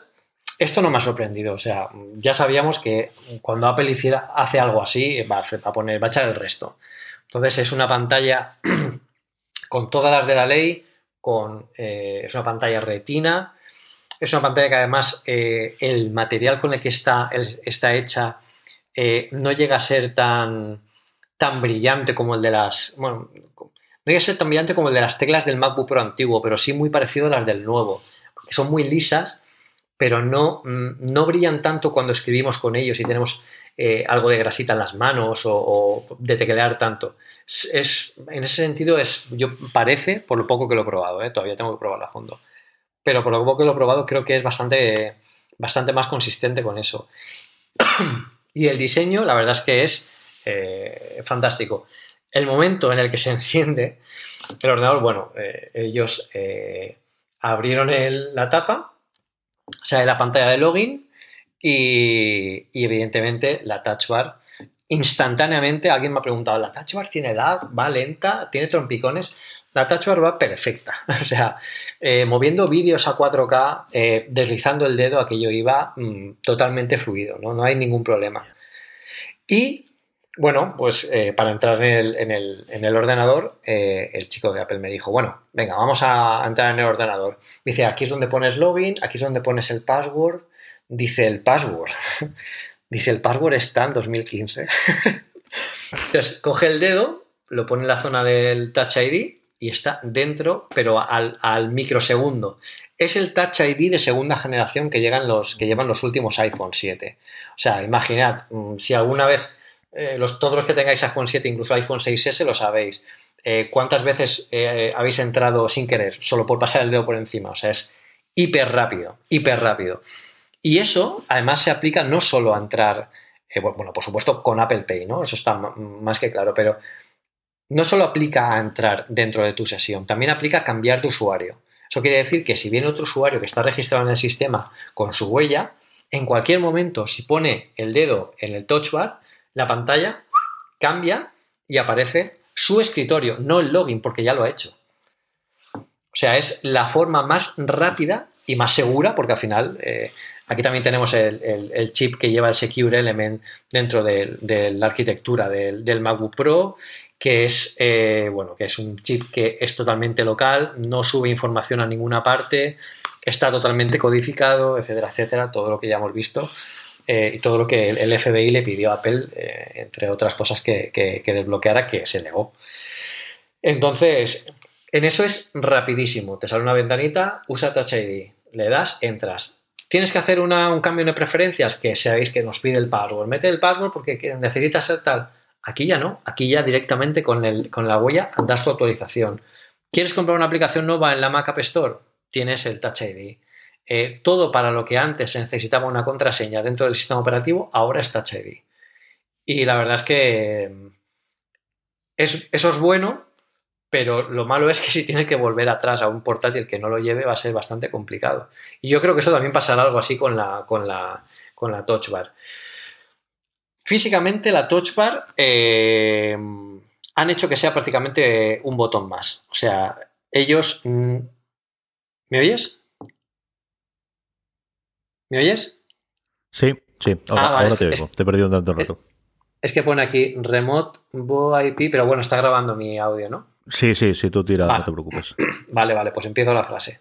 esto no me ha sorprendido, o sea, ya sabíamos que cuando Apple hiciera, hace algo así, va a, poner, va a echar el resto. Entonces es una pantalla (clears throat) con todas las de la ley, con, eh, es una pantalla retina, es una pantalla que además eh, el material con el que está, está hecha eh, no llega a ser tan, tan brillante como el de las. Bueno, no llega a ser tan brillante como el de las teclas del MacBook Pro antiguo, pero sí muy parecido a las del nuevo. Porque son muy lisas, pero no, mm, no brillan tanto cuando escribimos con ellos y tenemos eh, algo de grasita en las manos o, de teclear tanto. Es, en ese sentido, es, yo parece, por lo poco que lo he probado, ¿eh? todavía tengo que probarlo a fondo, pero por lo poco que lo he probado, creo que es bastante, bastante más consistente con eso. Y el diseño, la verdad es que es eh, fantástico. El momento en el que se (laughs) enciende el ordenador, bueno, eh, ellos eh, abrieron la tapa, sale la pantalla de login y, evidentemente la touch bar instantáneamente alguien me ha preguntado, ¿la touch bar tiene edad? ¿Va lenta? ¿Tiene trompicones? La touch bar va perfecta. (laughs) O sea, eh, moviendo vídeos a 4K, deslizando el dedo, aquello iba mm, totalmente fluido, ¿no? no hay ningún problema. Y bueno, pues eh, para entrar en el, ordenador, eh, el chico de Apple me dijo, bueno, venga, vamos a entrar en el ordenador. Dice, aquí es donde pones login, aquí es donde pones el password. Dice el password. (laughs) Dice, el password está en 2015. (laughs) Entonces, coge el dedo, lo pone en la zona del Touch ID y está dentro, pero al, microsegundo. Es el Touch ID de segunda generación que, llegan los, que llevan los últimos iPhone 7. O sea, imaginad, mm, si alguna vez eh, todos los que tengáis iPhone 7, incluso iPhone 6S, lo sabéis. Eh, ¿Cuántas veces eh, habéis entrado sin querer, solo por pasar el dedo por encima? O sea, es hiper rápido, hiper rápido. Y eso, además, se aplica no solo a entrar, bueno, por supuesto, con Apple Pay, ¿no? Eso está más que claro, pero no solo aplica a entrar dentro de tu sesión, también aplica a cambiar de usuario. Eso quiere decir que si viene otro usuario que está registrado en el sistema con su huella, en cualquier momento, si pone el dedo en el touch bar, la pantalla cambia y aparece su escritorio, no el login, porque ya lo ha hecho. O sea, es la forma más rápida y más segura, porque al final eh, aquí también tenemos el, chip que lleva el Secure Element dentro de, la arquitectura del, MacBook Pro, que es, eh, bueno, que es un chip que es totalmente local, no sube información a ninguna parte, está totalmente codificado, etcétera, etcétera, todo lo que ya hemos visto. Eh, y todo lo que el FBI le pidió a Apple, eh, entre otras cosas que, desbloqueara, que se negó. Entonces, en eso es rapidísimo. Te sale una ventanita, usa Touch ID, le das, entras. Tienes que hacer un cambio de preferencias, que sabéis que nos pide el password. Mete el password porque necesitas ser tal. Aquí ya no, aquí ya directamente con, el, con la huella das tu actualización. ¿Quieres comprar una aplicación nueva en la Mac App Store? Tienes el Touch ID. Eh, todo para lo que antes se necesitaba una contraseña dentro del sistema operativo, ahora está Touch Y la verdad es que eso es bueno, pero lo malo es que si tienes que volver atrás a un portátil que no lo lleve va a ser bastante complicado. Y yo creo que eso también pasará algo así con la, con la, con la Touch Bar. Físicamente la Touch Bar eh, han hecho que sea prácticamente un botón más. O sea, ellos... Mm, ¿Me oyes? ¿Me oyes? Sí, sí, ahora, ah, te oigo. te he perdido un tanto rato. Es que pone aquí Remote VoIP, pero bueno, está grabando mi audio, ¿no? Sí, sí, sí, tú tira, no te preocupes. (clears throat) Vale, vale, pues empiezo la frase.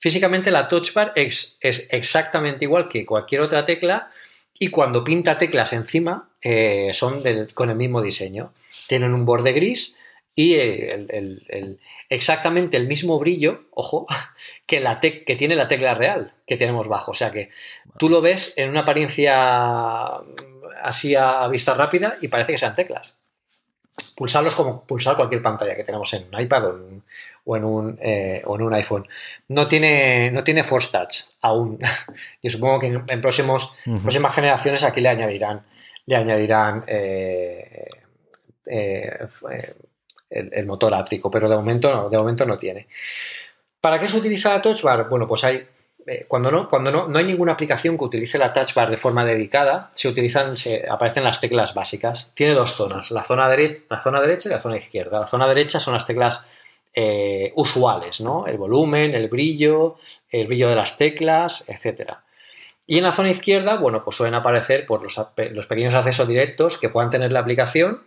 Físicamente la touch bar es, exactamente igual que cualquier otra tecla y cuando pinta teclas encima eh, son con el mismo diseño. Tienen un borde gris y exactamente el mismo brillo, ojo, (laughs) que, la que tiene la tecla real que tenemos bajo. O sea que tú lo ves en una apariencia así a vista rápida y parece que sean teclas. Pulsarlos como pulsar cualquier pantalla que tenemos en un iPad o en, un, eh, o en un, iPhone. No tiene, no tiene Force Touch aún. (laughs) Yo supongo que en, próximos, próximas generaciones aquí le añadirán, le añadirán eh, eh, el, motor áptico, pero de momento no, de momento no tiene. ¿Para qué se utiliza la Touch Bar? Bueno, pues hay cuando no, cuando no, no hay ninguna aplicación que utilice la touch bar de forma dedicada, se utilizan, se aparecen las teclas básicas. Tiene dos zonas, la zona, derecha, la zona derecha y la zona izquierda. La zona derecha son las teclas eh, usuales, ¿no? El volumen, el brillo, el brillo de las teclas, etc. Y en la zona izquierda, bueno, pues suelen aparecer pues, los, pequeños accesos directos que puedan tener la aplicación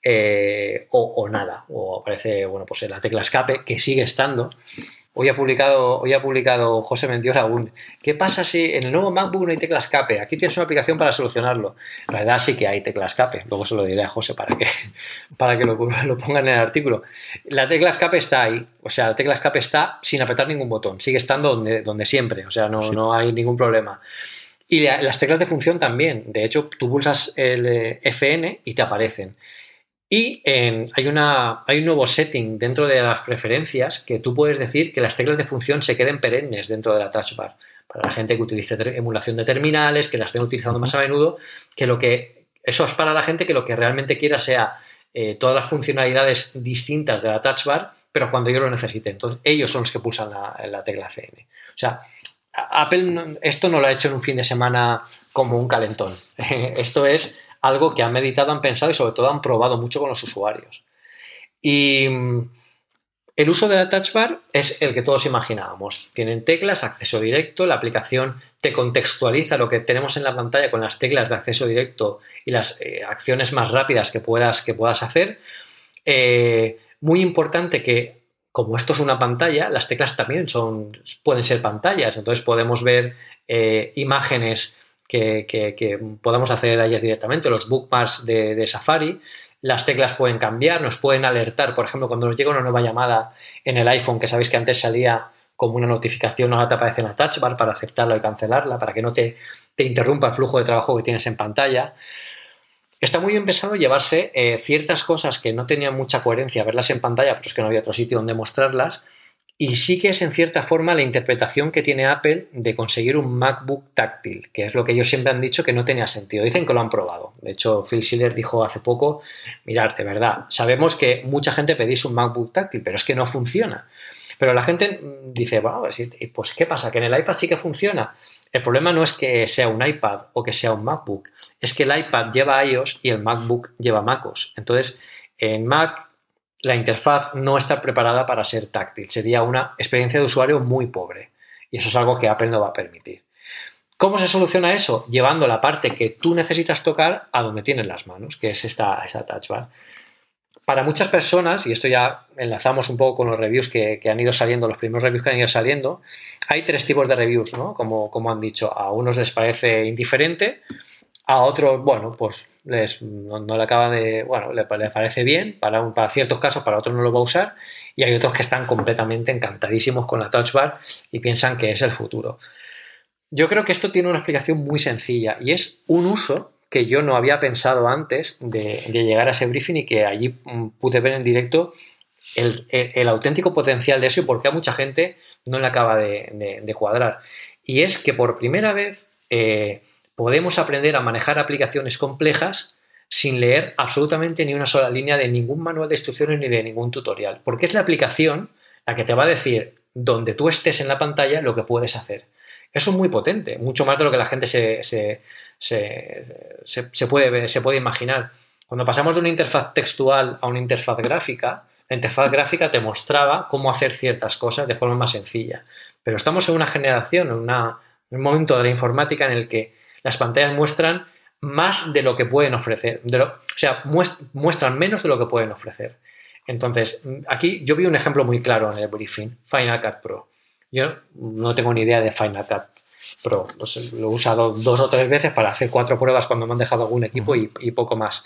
eh, o, nada, o aparece, bueno, pues la tecla escape, que sigue estando. Hoy ha publicado, hoy ha publicado José Mendiola un ¿qué pasa si en el nuevo MacBook no hay tecla escape? Aquí tienes una aplicación para solucionarlo. La verdad sí que hay tecla escape, luego se lo diré a José para que, (laughs) para que lo, lo pongan en el artículo. La tecla escape está ahí, o sea, la tecla escape está sin apretar ningún botón, sigue estando donde, donde siempre, o sea, no, no hay ningún problema. Y las teclas de función también. De hecho, tú pulsas el eh, FN y te aparecen. Y hay, una, hay un nuevo setting dentro de las preferencias que tú puedes decir que las teclas de función se queden perennes dentro de la touch bar. Para la gente que utilice emulación de terminales, que las estén utilizando más a menudo, que lo que Eso es para la gente que lo que realmente quiera sea eh, todas las funcionalidades distintas de la touch bar, pero cuando yo lo necesite. Entonces, ellos son los que pulsan la, la tecla CM. O sea, Apple esto no lo ha hecho en un fin de semana como un calentón. (laughs) esto es algo que han meditado, han pensado y sobre todo han probado mucho con los usuarios. Y mm, el uso de la touch bar es el que todos imaginábamos. Tienen teclas, acceso directo, la aplicación te contextualiza lo que tenemos en la pantalla con las teclas de acceso directo y las eh, acciones más rápidas que puedas, que puedas hacer. Eh, muy importante que, como esto es una pantalla, las teclas también son, pueden ser pantallas, entonces podemos ver eh, imágenes que, podamos hacer a ellas directamente, los bookmarks de Safari las teclas pueden cambiar, nos pueden alertar, por ejemplo, cuando nos llega una nueva llamada en el iPhone, que sabéis que antes salía como una notificación, ahora te aparece en la touch bar para aceptarla y cancelarla, para que no te, te interrumpa el flujo de trabajo que tienes en pantalla. Está muy empezado a llevarse eh, ciertas cosas que no tenían mucha coherencia verlas en pantalla, pero es que no había otro sitio donde mostrarlas, y sí que es en cierta forma la interpretación que tiene Apple de conseguir un MacBook táctil, que es lo que ellos siempre han dicho que no tenía sentido. Dicen que lo han probado. De hecho, Phil Schiller dijo hace poco, mirar, de verdad, sabemos que mucha gente pedís un MacBook táctil, pero es que no funciona. Pero la gente dice, bueno, pues ¿qué pasa? Que en el iPad sí que funciona. El problema no es que sea un iPad o que sea un MacBook, es que el iPad lleva iOS y el MacBook lleva MacOS. Entonces, en Mac la interfaz no está preparada para ser táctil. Sería una experiencia de usuario muy pobre. Y eso es algo que Apple no va a permitir. ¿Cómo se soluciona eso? Llevando la parte que tú necesitas tocar a donde tienes las manos, que es esta, esa touch bar. Para muchas personas, y esto ya enlazamos un poco con los reviews que, han ido saliendo, los primeros reviews que han ido saliendo, hay tres tipos de reviews, ¿no? Como, como han dicho, a unos les parece indiferente, a otros, bueno, pues les, no, le acaba de, bueno, le, parece bien, para, para ciertos casos, para otros no lo va a usar, y hay otros que están completamente encantadísimos con la touch bar y piensan que es el futuro. Yo creo que esto tiene una explicación muy sencilla y es un uso que yo no había pensado antes de, llegar a ese briefing y que allí mm, pude ver en directo el, auténtico potencial de eso y por qué a mucha gente no le acaba de, cuadrar. Y es que por primera vez eh, podemos aprender a manejar aplicaciones complejas sin leer absolutamente ni una sola línea de ningún manual de instrucciones ni de ningún tutorial, porque es la aplicación la que te va a decir donde tú estés en la pantalla lo que puedes hacer. Eso es muy potente, mucho más de lo que la gente se, se, puede, se puede imaginar. Cuando pasamos de una interfaz textual a una interfaz gráfica, la interfaz gráfica te mostraba cómo hacer ciertas cosas de forma más sencilla. Pero estamos en una generación, en, en un momento de la informática en el que las pantallas muestran más de lo que pueden ofrecer, o sea, muestran menos de lo que pueden ofrecer. Entonces, aquí yo vi un ejemplo muy claro en el briefing, Final Cut Pro. Yo no tengo ni idea de Final Cut Pro, lo he usado dos o tres veces para hacer cuatro pruebas cuando me han dejado algún equipo y, poco más.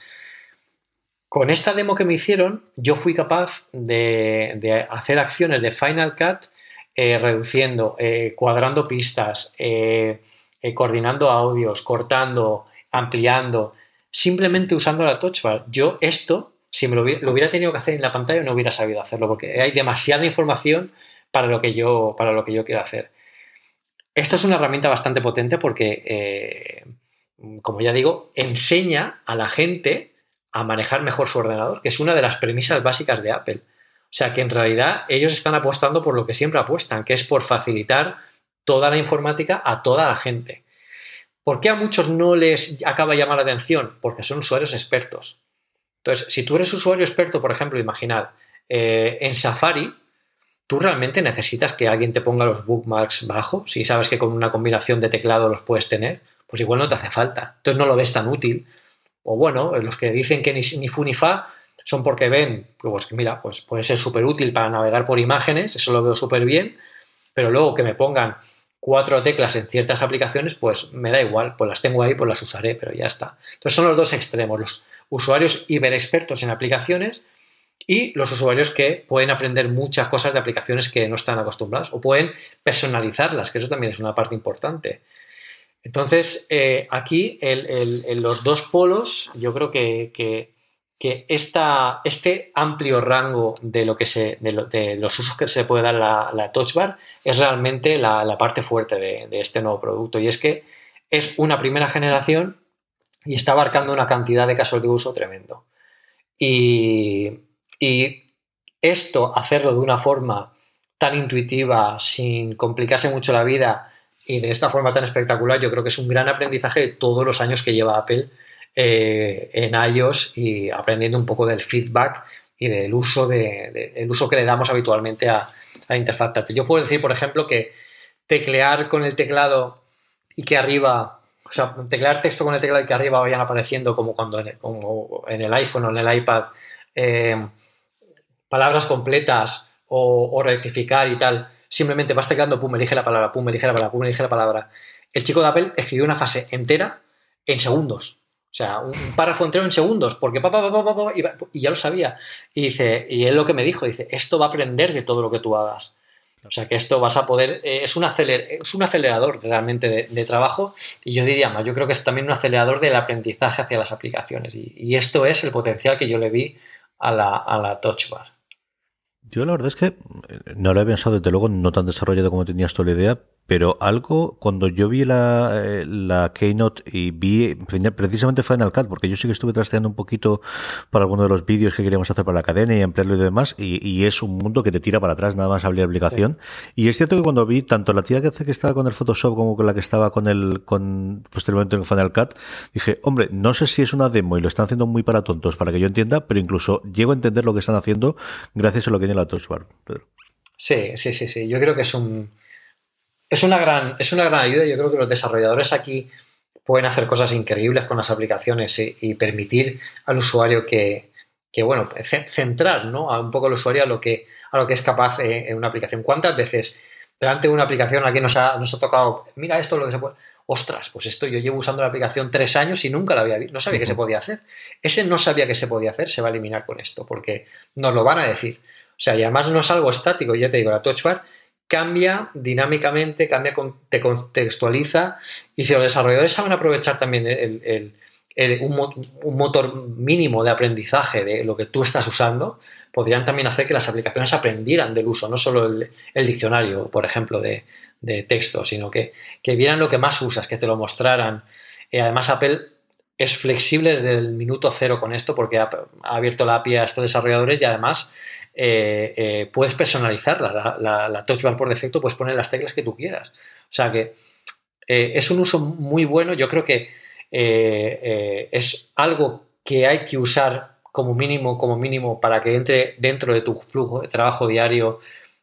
Con esta demo que me hicieron, yo fui capaz de, hacer acciones de Final Cut eh, reduciendo, eh, cuadrando pistas, eh, eh, coordinando audios, cortando, ampliando, simplemente usando la touch bar. Yo esto, si me lo hubiera, tenido que hacer en la pantalla, no hubiera sabido hacerlo, porque hay demasiada información para lo que yo, para lo que yo quiero hacer. Esto es una herramienta bastante potente porque, eh, como ya digo, enseña a la gente a manejar mejor su ordenador, que es una de las premisas básicas de Apple. O sea que en realidad ellos están apostando por lo que siempre apuestan, que es por facilitar toda la informática a toda la gente. ¿Por qué a muchos no les acaba de llamar la atención? Porque son usuarios expertos. Entonces, si tú eres usuario experto, por ejemplo, imaginad, eh, en Safari, tú realmente necesitas que alguien te ponga los bookmarks bajo, si sabes que con una combinación de teclado los puedes tener, pues igual no te hace falta. Entonces no lo ves tan útil. O bueno, los que dicen que ni, ni fu ni fa son porque ven, pues mira, pues puede ser súper útil para navegar por imágenes, eso lo veo súper bien, pero luego que me pongan cuatro teclas en ciertas aplicaciones, pues me da igual, pues las tengo ahí, pues las usaré, pero ya está. Entonces son los dos extremos, los usuarios hiperexpertos en aplicaciones y los usuarios que pueden aprender muchas cosas de aplicaciones que no están acostumbrados o pueden personalizarlas, que eso también es una parte importante. Entonces, eh, aquí los dos polos, yo creo que este amplio rango de, lo que de, los usos que se puede dar la, la Touch Bar es realmente la, parte fuerte de, este nuevo producto. Y es que es una primera generación y está abarcando una cantidad de casos de uso tremendo. Y, y esto, hacerlo de una forma tan intuitiva, sin complicarse mucho la vida y de esta forma tan espectacular, yo creo que es un gran aprendizaje de todos los años que lleva Apple eh, en iOS y aprendiendo un poco del feedback y del uso, de, el uso que le damos habitualmente a, la interfaz táctil. Yo puedo decir, por ejemplo, que teclear con el teclado y que arriba, o sea, teclear texto con el teclado y que arriba vayan apareciendo como cuando en el, como en el iPhone o en el iPad, eh, palabras completas o, rectificar y tal, simplemente vas teclando, pum, elige la palabra, pum, elige la palabra, pum, elige la palabra. El chico de Apple escribió una fase entera en segundos. O sea, un párrafo entero en segundos, porque pa, pa, pa, y ya lo sabía. Y dice, y él lo que me dijo, dice, esto va a aprender de todo lo que tú hagas. O sea que esto vas a poder, eh, es, un es un acelerador realmente de, trabajo y yo diría más, yo creo que es también un acelerador del aprendizaje hacia las aplicaciones y, esto es el potencial que yo le vi a la, a la Touch Bar. Yo la verdad es que eh, no lo he pensado desde luego, no tan desarrollado como tenías tú la idea, pero algo, cuando yo vi la, eh, la Keynote y vi precisamente Final Cut, porque yo sí que estuve trasteando un poquito para alguno de los vídeos que queríamos hacer para la cadena y emplearlo y demás, y, y es un mundo que te tira para atrás, nada más abrir la aplicación. Y es cierto que cuando vi tanto la tía que, que estaba con el Photoshop como con la que estaba con el, con posteriormente en Final Cut, dije, hombre, no sé si es una demo y lo están haciendo muy para tontos, para que yo entienda, pero incluso llego a entender lo que están haciendo gracias a lo que tiene la Touch Bar, Pedro. Sí, sí, sí, sí. Yo creo que es un es una gran, es una gran ayuda. Yo creo que los desarrolladores aquí pueden hacer cosas increíbles con las aplicaciones y, permitir al usuario que, bueno, centrar ¿no? a un poco al usuario a lo que, a lo que es capaz en, una aplicación. ¿Cuántas veces delante de una aplicación aquí nos ha, nos ha tocado, mira esto lo que se puede... Ostras, pues esto yo llevo usando la aplicación tres años y nunca la había visto, no sabía que se podía hacer. Ese no sabía que se podía hacer, se va a eliminar con esto, porque nos lo van a decir. O sea, y además no es algo estático, ya te digo, la Touch Bar cambia dinámicamente, cambia, te contextualiza y si los desarrolladores saben aprovechar también un, motor mínimo de aprendizaje de lo que tú estás usando, podrían también hacer que las aplicaciones aprendieran del uso, no solo el, diccionario, por ejemplo, de, texto, sino que, vieran lo que más usas, que te lo mostraran. Además, Apple es flexible desde el minuto cero con esto porque ha abierto la API a estos desarrolladores y además eh, eh, puedes personalizarla. La, la, por defecto puedes poner las teclas que tú quieras. O sea que eh, es un uso muy bueno. Yo creo que es algo que hay que usar como mínimo, como mínimo, para que entre dentro de tu flujo de trabajo diario.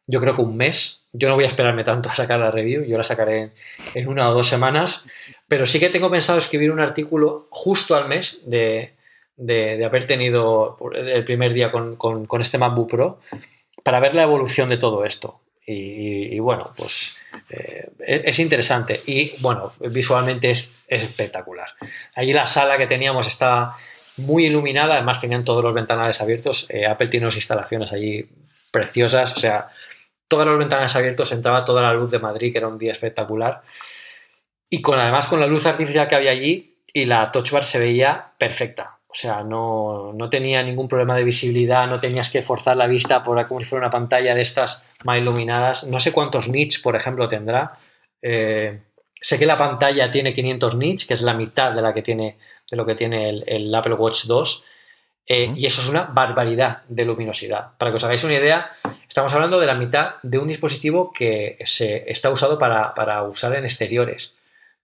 Yo creo que un mes. Yo no voy a esperarme tanto a sacar la review. Yo la sacaré en una o dos semanas. Pero sí que tengo pensado escribir un artículo justo al mes de, de, haber tenido el primer día con, este MacBook Pro para ver la evolución de todo esto. Y, bueno, pues eh, es interesante y bueno, visualmente es, espectacular. Allí la sala que teníamos está muy iluminada, además tenían todos los ventanales abiertos. Eh, Apple tiene unas instalaciones allí preciosas, o sea, todos los ventanales abiertos entraba toda la luz de Madrid, que era un día espectacular. Y con además con la luz artificial que había allí y la Touch Bar se veía perfecta. O sea, no, tenía ningún problema de visibilidad, no tenías que forzar la vista por como si fuera una pantalla de estas más iluminadas. No sé cuántos nits, por ejemplo, tendrá. Eh, sé que la pantalla tiene 500 nits, que es la mitad de, la que tiene, de lo que tiene el, Apple Watch 2. Eh, y eso es una barbaridad de luminosidad. Para que os hagáis una idea, estamos hablando de la mitad de un dispositivo que se está usado para, para usar en exteriores.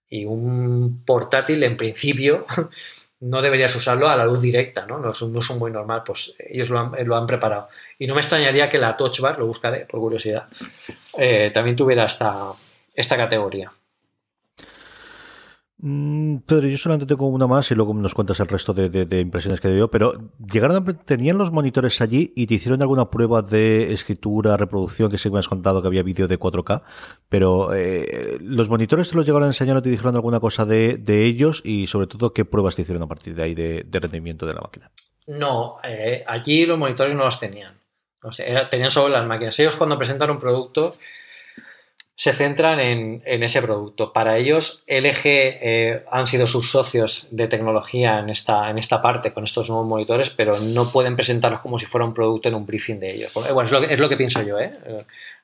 Y un portátil, en principio, (laughs) no deberías usarlo a la luz directa, ¿no? No es un uso muy normal, pues ellos lo han, preparado. Y no me extrañaría que la Touch Bar, lo buscaré por curiosidad, eh, también tuviera esta, esta categoría. Mm, Pedro, yo solamente tengo una más y luego nos cuentas el resto de, impresiones que dio, pero llegaron tenían los monitores allí y te hicieron alguna prueba de escritura, reproducción, que sí me has contado que había vídeo de 4K, pero eh, los monitores te los llegaron a enseñar o te dijeron alguna cosa de, ellos y sobre todo qué pruebas te hicieron a partir de ahí de, rendimiento de la máquina. No, eh, allí los monitores no los tenían, tenían solo las máquinas. Ellos cuando presentan un producto se centran en, ese producto. Para ellos, LG eh, han sido sus socios de tecnología en esta, en esta parte con estos nuevos monitores, pero no pueden presentarlos como si fuera un producto en un briefing de ellos. Bueno, es lo que, es lo que pienso yo. ¿eh?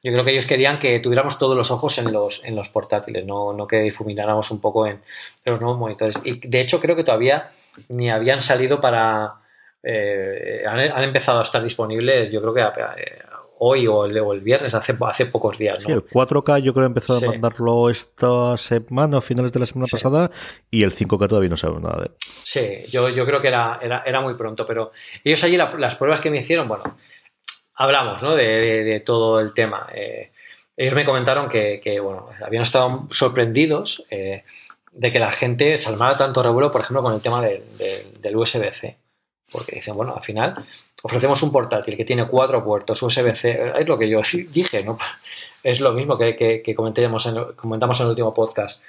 Yo creo que ellos querían que tuviéramos todos los ojos en los, en los portátiles, no, no que difumináramos un poco en, los nuevos monitores. Y de hecho, creo que todavía ni habían salido para. Eh, han, empezado a estar disponibles, yo creo que hoy o el, el viernes, hace, hace pocos días. ¿no? el 4K yo creo que empezó a mandarlo esta semana, a finales de la semana pasada, y el 5K todavía no sabemos nada de él. Sí, yo, yo creo que era, era, muy pronto, pero ellos allí las pruebas que me hicieron, bueno, hablamos ¿no? de, todo el tema. Eh, ellos me comentaron que, bueno, habían estado sorprendidos eh, de que la gente salmara tanto revuelo, por ejemplo, con el tema del, del USB-C. Porque dicen, bueno, al final ofrecemos un portátil que tiene cuatro puertos USB-C, es lo que yo (laughs) dije, ¿no? Es lo mismo que, que, comentamos, en, comentamos en el último podcast.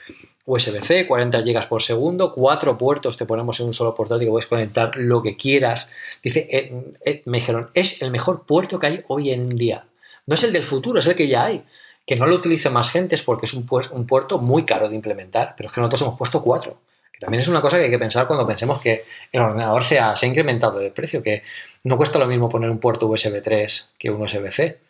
USB-C, 40 GB por segundo, cuatro puertos te ponemos en un solo portátil que puedes conectar lo que quieras. Dice, eh, eh, me dijeron, es el mejor puerto que hay hoy en día. No es el del futuro, es el que ya hay. Que no lo utilice más gente es porque es un, un puerto muy caro de implementar, pero es que nosotros hemos puesto cuatro. También es una cosa que hay que pensar cuando pensemos que el ordenador se ha, incrementado el precio, que no cuesta lo mismo poner un puerto USB 3 que un USB-C.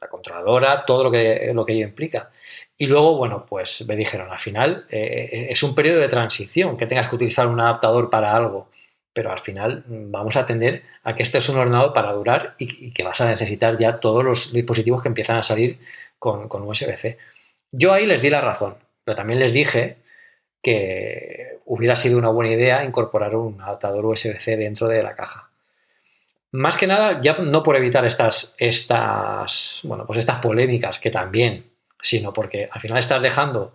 La controladora, todo lo que, lo que ello implica. Y luego, bueno, pues me dijeron, al final eh, es un periodo de transición, que tengas que utilizar un adaptador para algo, pero al final vamos a atender a que este es un ordenador para durar y, que vas a necesitar ya todos los dispositivos que empiezan a salir con, con USB-C. Yo ahí les di la razón, pero también les dije que hubiera sido una buena idea incorporar un adaptador USB-C dentro de la caja. Más que nada, ya no por evitar estas, estas, bueno, pues estas polémicas, que también, sino porque al final estás dejando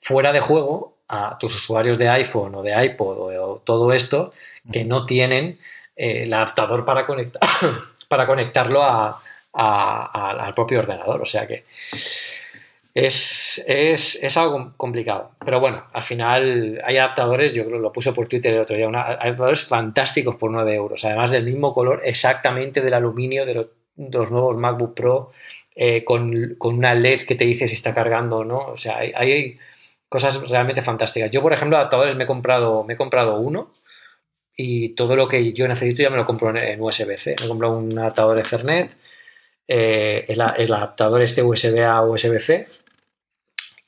fuera de juego a tus usuarios de iPhone o de iPod o, todo esto que no tienen eh, el adaptador para, (coughs) para conectarlo al propio ordenador. O sea que es, es, algo complicado. Pero bueno, al final hay adaptadores, yo creo lo puse por Twitter el otro día, adaptadores fantásticos por 9 euros, además del mismo color exactamente del aluminio de, los nuevos MacBook Pro, eh, con, una LED que te dice si está cargando o no. O sea, hay, cosas realmente fantásticas. Yo, por ejemplo, adaptadores me he comprado, me he comprado uno y todo lo que yo necesito ya me lo compro en, USB-C. Me he comprado un adaptador Ethernet, eh, el, el, adaptador este USB a USB-C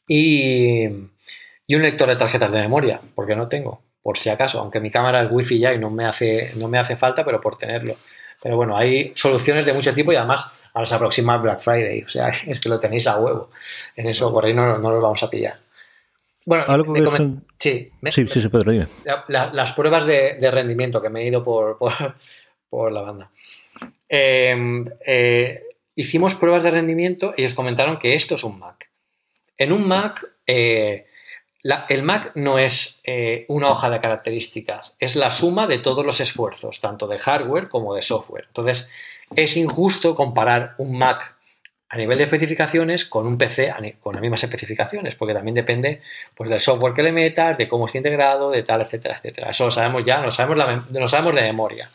y, un lector de tarjetas de memoria, porque no tengo, por si acaso, aunque mi cámara es wifi ya y no me hace, no me hace falta, pero por tenerlo. Pero bueno, hay soluciones de mucho tipo y además ahora se aproxima Black Friday, o sea, (laughs) es que lo tenéis a huevo. En eso por ahí no, no lo vamos a pillar. Bueno, sí, sí, sí, Pedro, dime. las pruebas de, rendimiento que me he ido (laughs) por, por, la banda. Em, eh, hicimos pruebas de rendimiento y ellos comentaron que esto es un Mac. En un Mac, eh, el Mac no es eh, una hoja de características, es la suma de todos los esfuerzos, tanto de hardware como de software. Entonces, es injusto comparar un Mac a nivel de especificaciones con un PC con las mismas especificaciones, porque también depende pues, del software que le metas, de cómo está integrado, de tal, etcétera, etcétera. Eso lo sabemos ya, lo sabemos, lo sabemos de memoria.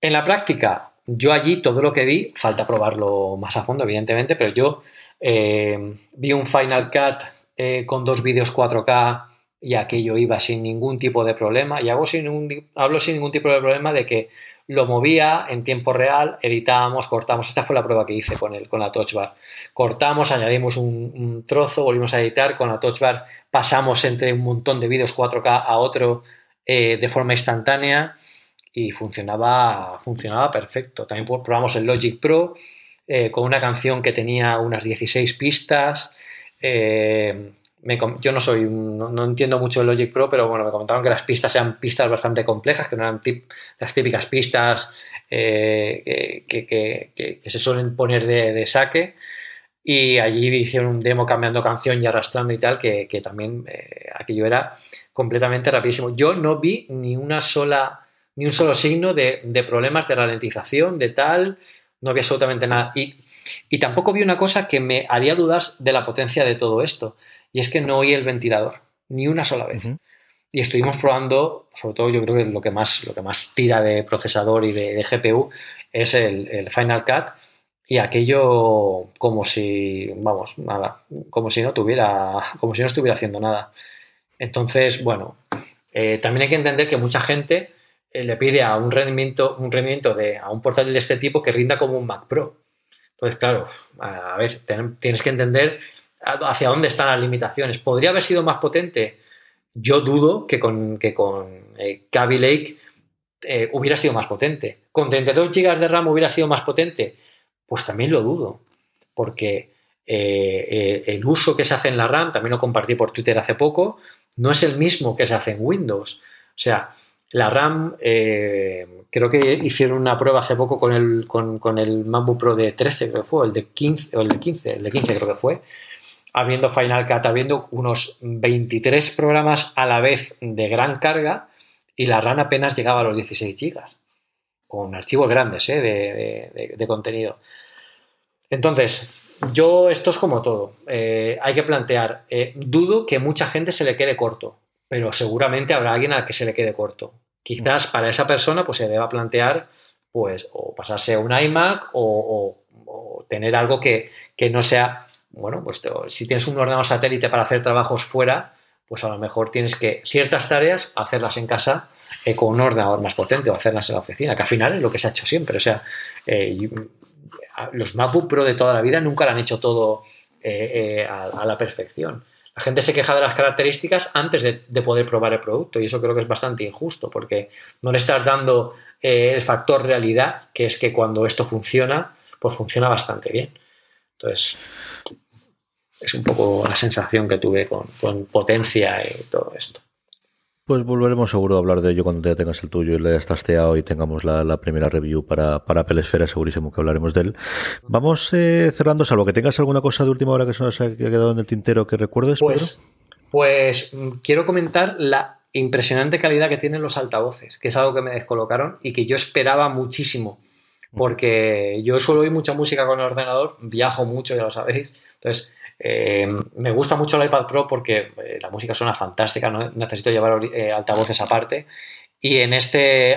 En la práctica, yo allí todo lo que vi, falta probarlo más a fondo, evidentemente, pero yo eh, vi un Final Cut eh, con dos vídeos 4K y aquello iba sin ningún tipo de problema. Y hago sin hablo sin ningún tipo de problema de que lo movía en tiempo real, editábamos, cortamos. Esta fue la prueba que hice con, el, con la Touch Bar. Cortamos, añadimos un, trozo, volvimos a editar. Con la Touch Bar pasamos entre un montón de vídeos 4K a otro eh, de forma instantánea y funcionaba, funcionaba perfecto. También probamos el Logic Pro eh, con una canción que tenía unas 16 pistas. Eh, yo no soy, no, entiendo mucho el Logic Pro, pero bueno, me comentaron que las pistas eran pistas bastante complejas, que no eran las típicas pistas eh, que, se suelen poner de, saque. Y allí hicieron un demo cambiando canción y arrastrando y tal, que, también aquello era completamente rapidísimo. Yo no vi ni una sola, ni un solo signo de, de problemas de ralentización, de tal no había absolutamente nada. Y, tampoco vi una cosa que me haría dudas de la potencia de todo esto, y es que no oí el ventilador, ni una sola vez. Y estuvimos probando, sobre todo yo creo que lo que más, lo que más tira de procesador y de, GPU es el, Final Cut, y aquello como si, vamos, nada, como si no tuviera, como si no estuviera haciendo nada. Entonces, bueno, eh, también hay que entender que mucha gente le pide a un rendimiento, un rendimiento de, a un portátil de este tipo que rinda como un Mac Pro. Entonces, claro, a ver, tienes que entender hacia dónde están las limitaciones. ¿Podría haber sido más potente? Yo dudo que con, que con eh, Lake eh, hubiera sido más potente. ¿Con 32 GB de RAM hubiera sido más potente? Pues también lo dudo, porque el uso que se hace en la RAM, también lo compartí por Twitter hace poco, no es el mismo que se hace en Windows. O sea, la RAM, eh, creo que hicieron una prueba hace poco con el, con, el Pro de 13, creo que fue, el de 15, o el de 15, el de 15 creo que fue, habiendo Final Cut, habiendo unos 23 programas a la vez de gran carga y la RAM apenas llegaba a los 16 GB, con archivos grandes eh, de, contenido. Entonces, yo esto es como todo. Eh, hay que plantear, dudo que mucha gente se le quede corto pero seguramente habrá alguien al que se le quede corto. Quizás para esa persona pues se deba plantear pues o pasarse a un iMac o, tener algo que, no sea, bueno, pues si tienes un ordenador satélite para hacer trabajos fuera, pues a lo mejor tienes que ciertas tareas hacerlas en casa eh, con un ordenador más potente o hacerlas en la oficina, que al final es lo que se ha hecho siempre. O sea, eh, los MacBook Pro de toda la vida nunca lo han hecho todo eh, a, la perfección. La gente se queja de las características antes de, poder probar el producto y eso creo que es bastante injusto porque no le estás dando eh, el factor realidad, que es que cuando esto funciona, pues funciona bastante bien. Entonces, es un poco la sensación que tuve con potencia y todo esto. Pues volveremos seguro a hablar de ello cuando ya tengas el tuyo y le hayas tasteado y tengamos la, primera review para, para Pelesfera, segurísimo que hablaremos de él. Vamos eh, cerrando, salvo que tengas alguna cosa de última hora que se nos ha quedado en el tintero que recuerdes. Pues, pues mm, quiero comentar la impresionante calidad que tienen los altavoces, que es algo que me descolocaron y que yo esperaba muchísimo, porque yo suelo oír mucha música con el ordenador, viajo mucho, ya lo sabéis, entonces eh, me gusta mucho el iPad Pro porque eh, la música suena fantástica, no necesito llevar eh, altavoces aparte. Y en este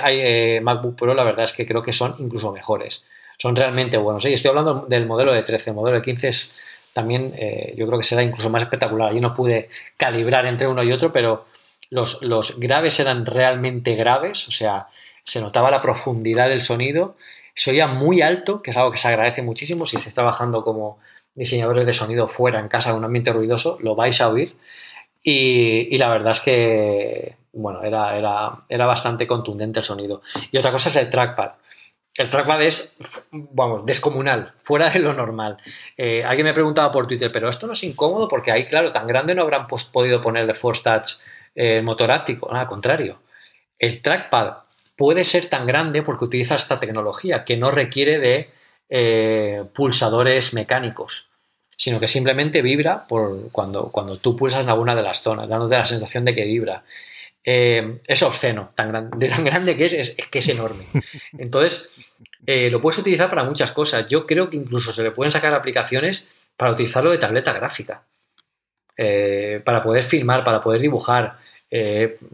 MacBook Pro la verdad es que creo que son incluso mejores. Son realmente buenos. Y estoy hablando del modelo de 13, el modelo de 15 es también, yo creo que será incluso más espectacular. Yo no pude calibrar entre uno y otro, pero los, los graves eran realmente graves, o sea, se notaba la profundidad del sonido. Se oía muy alto, que es algo que se agradece muchísimo si se está bajando como diseñadores de sonido fuera en casa de un ambiente ruidoso, lo vais a oír. Y, la verdad es que, bueno, era, era, era, bastante contundente el sonido. Y otra cosa es el trackpad. El trackpad es, vamos, descomunal, fuera de lo normal. Eh, alguien me preguntaba por Twitter, pero esto no es incómodo porque ahí, claro, tan grande no habrán pues, podido ponerle Force Touch eh, motor áptico. al contrario. El trackpad puede ser tan grande porque utiliza esta tecnología que no requiere de eh, pulsadores mecánicos, sino que simplemente vibra por cuando, tú pulsas en alguna de las zonas, dándote la sensación de que vibra. Eh, es obsceno, tan de tan grande que es, es, que es enorme. Entonces, eh, lo puedes utilizar para muchas cosas. Yo creo que incluso se le pueden sacar aplicaciones para utilizarlo de tableta gráfica. para poder filmar, para poder dibujar.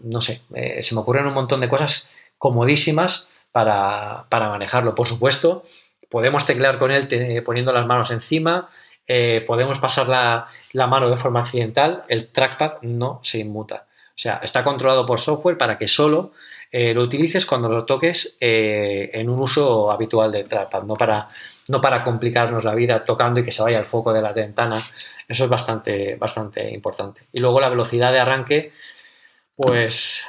no sé, se me ocurren un montón de cosas comodísimas para manejarlo. Por supuesto, Podemos teclear con él poniendo las manos encima, eh, podemos pasar la, mano de forma accidental, el trackpad no se inmuta. O sea, está controlado por software para que solo eh, lo utilices cuando lo toques eh, en un uso habitual del trackpad, no para, no para complicarnos la vida tocando y que se vaya el foco de las ventanas. Eso es bastante, bastante importante. Y luego la velocidad de arranque, pues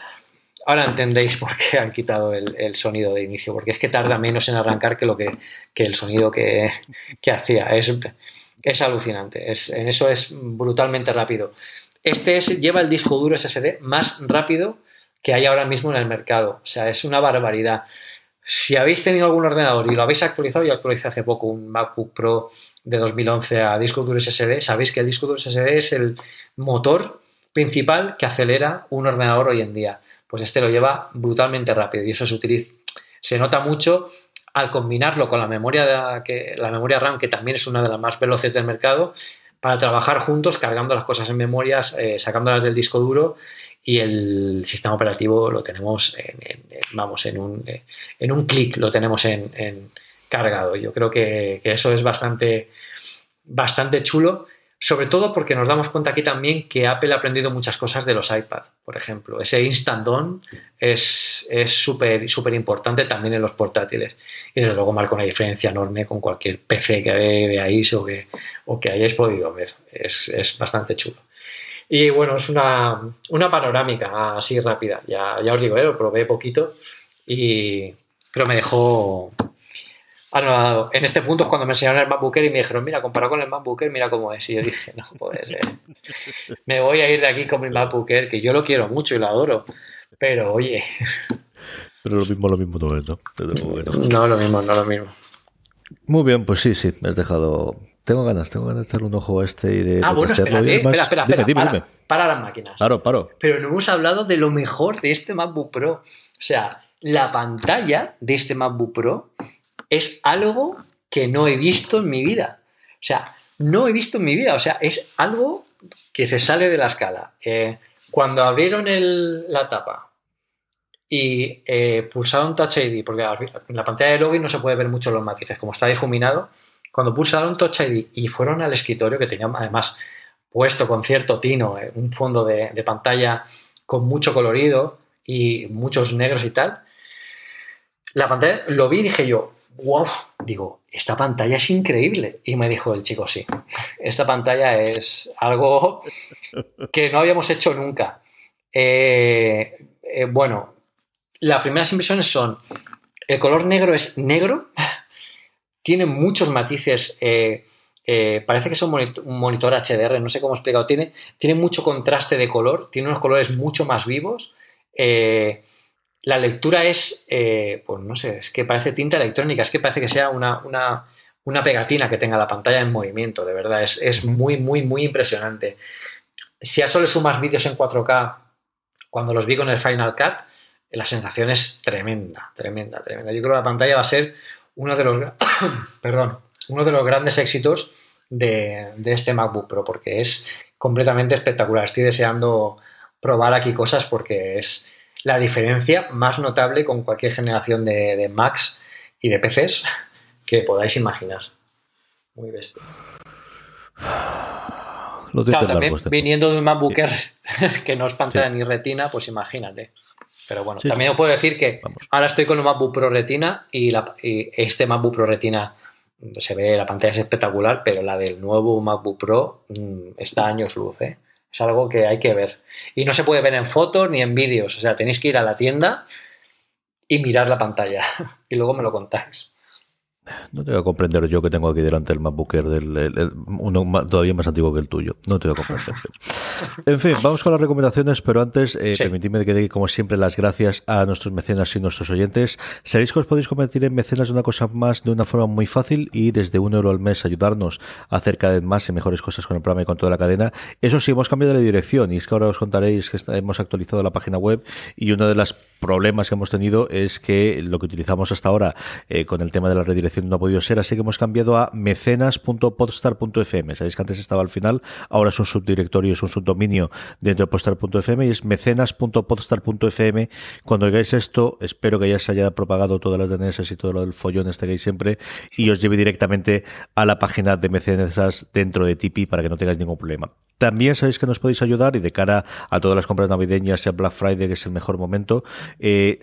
ahora entendéis por qué han quitado el, sonido de inicio, porque es que tarda menos en arrancar que lo que, el sonido que, hacía. Es, es alucinante, es, en eso es brutalmente rápido. Este lleva el disco duro SSD más rápido que hay ahora mismo en el mercado. O sea, es una barbaridad. Si habéis tenido algún ordenador y lo habéis actualizado, yo actualicé hace poco un MacBook Pro de 2011 a disco duro SSD, sabéis que el disco duro SSD es el motor principal que acelera un ordenador hoy en día pues este lo lleva brutalmente rápido y eso se utiliza, se nota mucho al combinarlo con la memoria, que, la memoria RAM, que también es una de las más veloces del mercado, para trabajar juntos, cargando las cosas en memorias, eh, sacándolas del disco duro y el sistema operativo lo tenemos en, vamos, en un, eh, en un clic, lo tenemos en, cargado. Yo creo que, eso es bastante, bastante chulo, sobre todo porque nos damos cuenta aquí también que Apple ha aprendido muchas cosas de los iPad, por ejemplo. Ese Instant On es súper importante también en los portátiles. Y desde luego marca una diferencia enorme con cualquier PC que veáis o que, o que hayáis podido ver. Es, es bastante chulo. Y bueno, es una, una panorámica así rápida. Ya, ya os digo, ¿eh? lo probé poquito y pero me dejó anodado. En este punto es cuando me enseñaron el MacBook Air y me dijeron, mira, comparado con el MacBook Air, mira cómo es. Y yo dije, no puede ser. Me voy a ir de aquí con mi MacBook Air, que yo lo quiero mucho y lo adoro. Pero oye. Pero lo mismo, lo mismo no ¿no? No, lo mismo, no lo mismo. Muy bien, pues sí, sí, me has dejado tengo ganas, tengo ganas de echarle un ojo a este y de. Ah, bueno, espera, espera, espera, dime, dime, para, para, las máquinas. Claro, paro. Pero no hemos hablado de lo mejor de este MacBook Pro. O sea, la pantalla de este MacBook Pro es algo que no he visto en mi vida. O sea, no he visto en mi vida. O sea, es algo que se sale de la escala. Eh, cuando abrieron la tapa y eh, pulsaron Touch ID, porque en la pantalla de login no se puede ver mucho los matices, como está difuminado, cuando pulsaron Touch ID y fueron al escritorio, que tenía además puesto con cierto tino, eh, un fondo de, pantalla con mucho colorido y muchos negros y tal, la pantalla lo vi y dije yo, wow, digo, esta pantalla es increíble. Y me dijo el chico, sí, esta pantalla es algo que no habíamos hecho nunca. Eh, eh, bueno, las primeras impresiones son, el color negro es negro, tiene muchos matices. Eh, parece que es un monitor, HDR, no sé cómo explicado. Tiene, tiene mucho contraste de color, tiene unos colores mucho más vivos. La lectura es, pues no sé, es que parece tinta electrónica, es que parece que sea una, una, pegatina que tenga la pantalla en movimiento, de verdad, es, es, muy, muy, muy impresionante. Si a eso le sumas vídeos en 4K, cuando los vi con el Final Cut, la sensación es tremenda, tremenda, tremenda. Yo creo que la pantalla va a ser uno de los, (coughs) perdón, uno de los grandes éxitos de, este MacBook Pro, porque es completamente espectacular. Estoy deseando probar aquí cosas porque es la diferencia más notable con cualquier generación de, Macs y de PCs que podáis imaginar. Muy bestia. claro, también viniendo de un MacBook (laughs) que no es pantalla ni retina, pues imagínate. Pero bueno, también os puedo decir que ahora estoy con un MacBook Pro Retina y, este MacBook Pro Retina se ve, la pantalla es espectacular, pero la del nuevo MacBook Pro mm, está años luz. ¿eh? Es algo que hay que ver. Y no se puede ver en fotos ni en vídeos. O sea, tenéis que ir a la tienda y mirar la pantalla. (laughs) y luego me lo contáis. No te voy a comprender yo que tengo aquí delante el MacBook del uno todavía más antiguo que el tuyo. No te voy a comprender. en fin, vamos con las recomendaciones, pero antes eh, permitidme que dé como siempre las gracias a nuestros mecenas y nuestros oyentes. Sabéis que os podéis convertir en mecenas de una cosa más de una forma muy fácil y desde un euro al mes ayudarnos a hacer cada vez más y mejores cosas con el programa y con toda la cadena. Eso sí, hemos cambiado de dirección y es que ahora os contaréis que hemos actualizado la página web y uno de los problemas que hemos tenido es que lo que utilizamos hasta ahora eh, con el tema de la redirección no ha podido ser, así que hemos cambiado a mecenas.podstar.fm. Sabéis que antes estaba al final, ahora es un subdirectorio, es un subdominio dentro de podstar.fm y es mecenas.podstar.fm. Cuando hagáis esto, espero que ya se haya propagado todas las DNS y todo lo del follón este que hay siempre y os lleve directamente a la página de mecenas dentro de Tipeee para que no tengáis ningún problema. También sabéis que nos podéis ayudar y de cara a todas las compras navideñas y a Black Friday, que es el mejor momento, eh,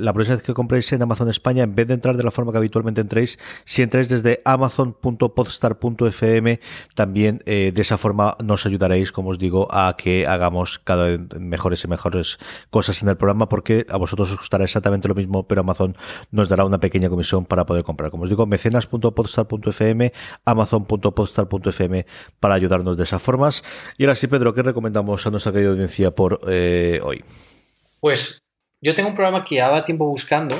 la próxima vez que compréis en Amazon España, en vez de entrar de la forma que habitualmente entréis, si entráis desde amazon.podstar.fm, también eh, de esa forma nos ayudaréis, como os digo, a que hagamos cada vez mejores y mejores cosas en el programa, porque a vosotros os costará exactamente lo mismo, pero Amazon nos dará una pequeña comisión para poder comprar. Como os digo, mecenas.podstar.fm, amazon.podstar.fm para ayudarnos de esa forma. Y ahora sí, Pedro, ¿qué recomendamos a nuestra querida audiencia por eh, hoy? Pues yo tengo un programa que llevaba tiempo buscando.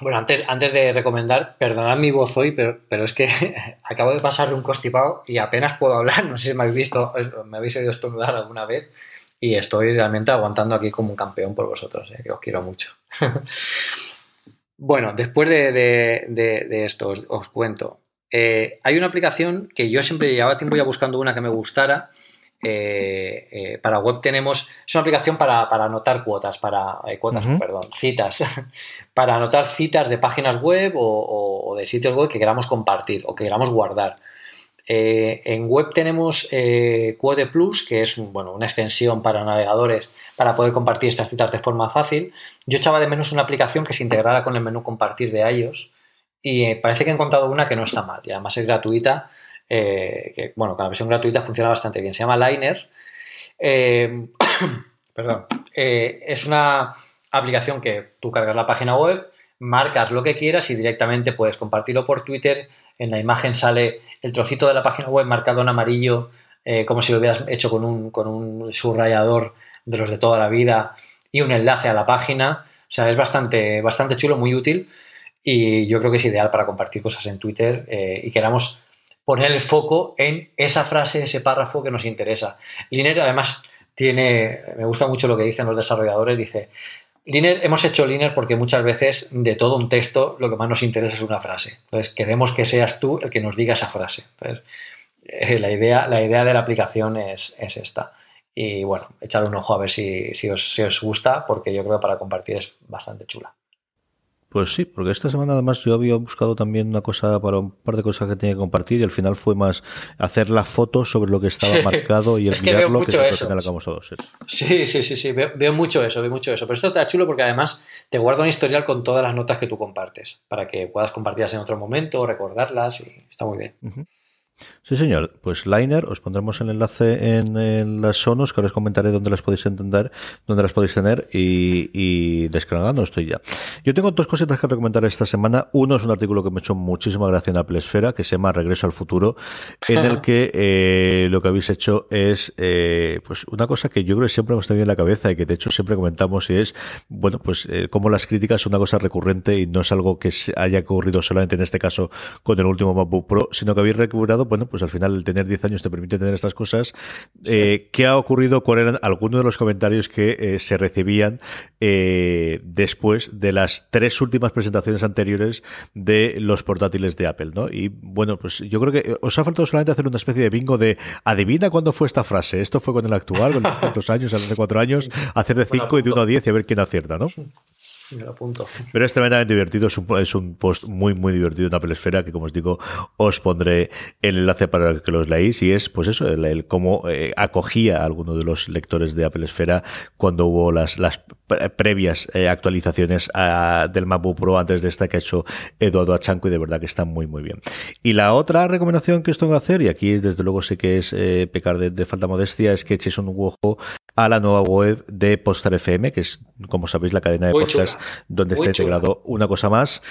Bueno, antes, antes de recomendar, perdonad mi voz hoy, pero, pero es que (laughs) acabo de pasar un constipado y apenas puedo hablar. No sé si me habéis visto, me habéis oído estornudar alguna vez. Y estoy realmente aguantando aquí como un campeón por vosotros, eh, que os quiero mucho. (laughs) bueno, después de, esto os cuento. Eh, hay una aplicación que yo siempre llevaba tiempo ya buscando una que me gustara, eh, para web tenemos, es una aplicación para, anotar cuotas, para cuotas, perdón, citas, (laughs) para anotar citas de páginas web o, de sitios web que queramos compartir o que queramos guardar. en web tenemos Quote Plus, que es bueno, una extensión para navegadores para poder compartir estas citas de forma fácil. Yo echaba de menos una aplicación que se integrara con el menú compartir de iOS y eh, parece que he encontrado una que no está mal y además es gratuita, eh, que bueno, con la versión gratuita funciona bastante bien. Se llama Liner. Eh, (coughs) perdón. es una aplicación que tú cargas la página web, marcas lo que quieras y directamente puedes compartirlo por Twitter. En la imagen sale el trocito de la página web marcado en amarillo, como si lo hubieras hecho con un, con un subrayador de los de toda la vida y un enlace a la página. O sea, es bastante, bastante chulo, muy útil y yo creo que es ideal para compartir cosas en Twitter eh, y queramos poner el foco en esa frase, ese párrafo que nos interesa. Liner además tiene, me gusta mucho lo que dicen los desarrolladores, dice, Liner, hemos hecho Liner porque muchas veces de todo un texto lo que más nos interesa es una frase. Entonces queremos que seas tú el que nos diga esa frase. Entonces, eh, la, idea, la idea de la aplicación es, es esta. Y bueno, echad un ojo a ver si, si, os, si os gusta, porque yo creo que para compartir es bastante chula. Pues sí, porque esta semana además yo había buscado también una cosa para un par de cosas que tenía que compartir y al final fue más hacer la foto sobre lo que estaba marcado y (laughs) el que veo mucho que eso. todos. Sí, sí, sí, sí, Veo, mucho eso, veo mucho eso. Pero esto está chulo porque además te guarda un historial con todas las notas que tú compartes para que puedas compartirlas en otro momento, recordarlas y está muy bien. Sí, señor. Pues Liner, os pondremos el enlace en, las sonos, que ahora os comentaré dónde las podéis entender, dónde las podéis tener y, y descargando estoy ya. Yo tengo dos cositas que recomendar esta semana. Uno es un artículo que me ha hecho muchísima gracia en Apple Esfera, que se llama Regreso al Futuro, en el que eh, lo que habéis hecho es eh, pues una cosa que yo creo que siempre hemos tenido en la cabeza y que de hecho siempre comentamos y es, bueno, pues eh, como las críticas son una cosa recurrente y no es algo que haya ocurrido solamente en este caso con el último MacBook Pro, sino que habéis recuperado bueno, pues al final el tener 10 años te permite tener estas cosas. Eh, ¿Qué ha ocurrido? ¿Cuáles eran algunos de los comentarios que eh, se recibían eh, después de las tres últimas presentaciones anteriores de los portátiles de Apple? ¿no? Y bueno, pues yo creo que os ha faltado solamente hacer una especie de bingo de adivina cuándo fue esta frase. Esto fue con el actual, con (laughs) los años, hace cuatro años, hacer de 5 y de 1 a 10 y a ver quién acierta, ¿no? (laughs) Pero es tremendamente divertido, es un, post muy, muy divertido en Apple Esfera que, como os digo, os pondré el enlace para que los leáis y es, pues eso, el, cómo eh, acogía a alguno de los lectores de Apple Esfera cuando hubo las, las previas eh, actualizaciones del MacBook Pro antes de esta que ha hecho Eduardo Achanco y de verdad que está muy, muy bien. Y la otra recomendación que os tengo que hacer, y aquí desde luego sé que es eh, pecar de, de, falta modestia, es que echéis un ojo a la nueva web de Postar FM, que es, como sabéis, la cadena de podcast donde está integrado una cosa más.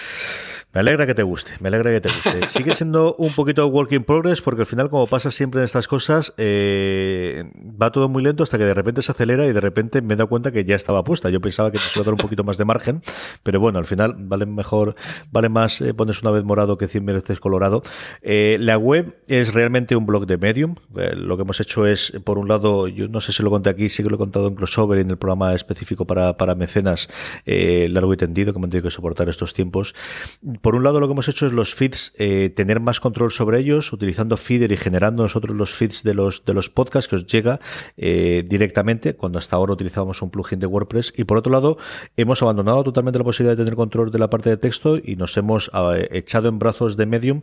Me alegra que te guste, me alegra que te guste. (laughs) Sigue siendo un poquito work in progress porque al final, como pasa siempre en estas cosas, eh, va todo muy lento hasta que de repente se acelera y de repente me he dado cuenta que ya estaba puesta. Yo pensaba que te iba a dar un poquito más de margen, pero bueno, al final vale mejor, vale más eh, pones una vez morado que cien veces colorado. Eh, la web es realmente un blog de Medium. lo que hemos hecho es, por un lado, yo no sé si lo conté aquí, sí que lo he contado en crossover en el programa específico para, para mecenas largo y tendido que hemos tenido que soportar estos tiempos por un lado lo que hemos hecho es los feeds, eh, tener más control sobre ellos, utilizando Feeder y generando nosotros los feeds de los, de los podcasts que os llega eh, directamente, cuando hasta ahora utilizábamos un plugin de WordPress. Y por otro lado, hemos abandonado totalmente la posibilidad de tener control de la parte de texto y nos hemos eh, echado en brazos de Medium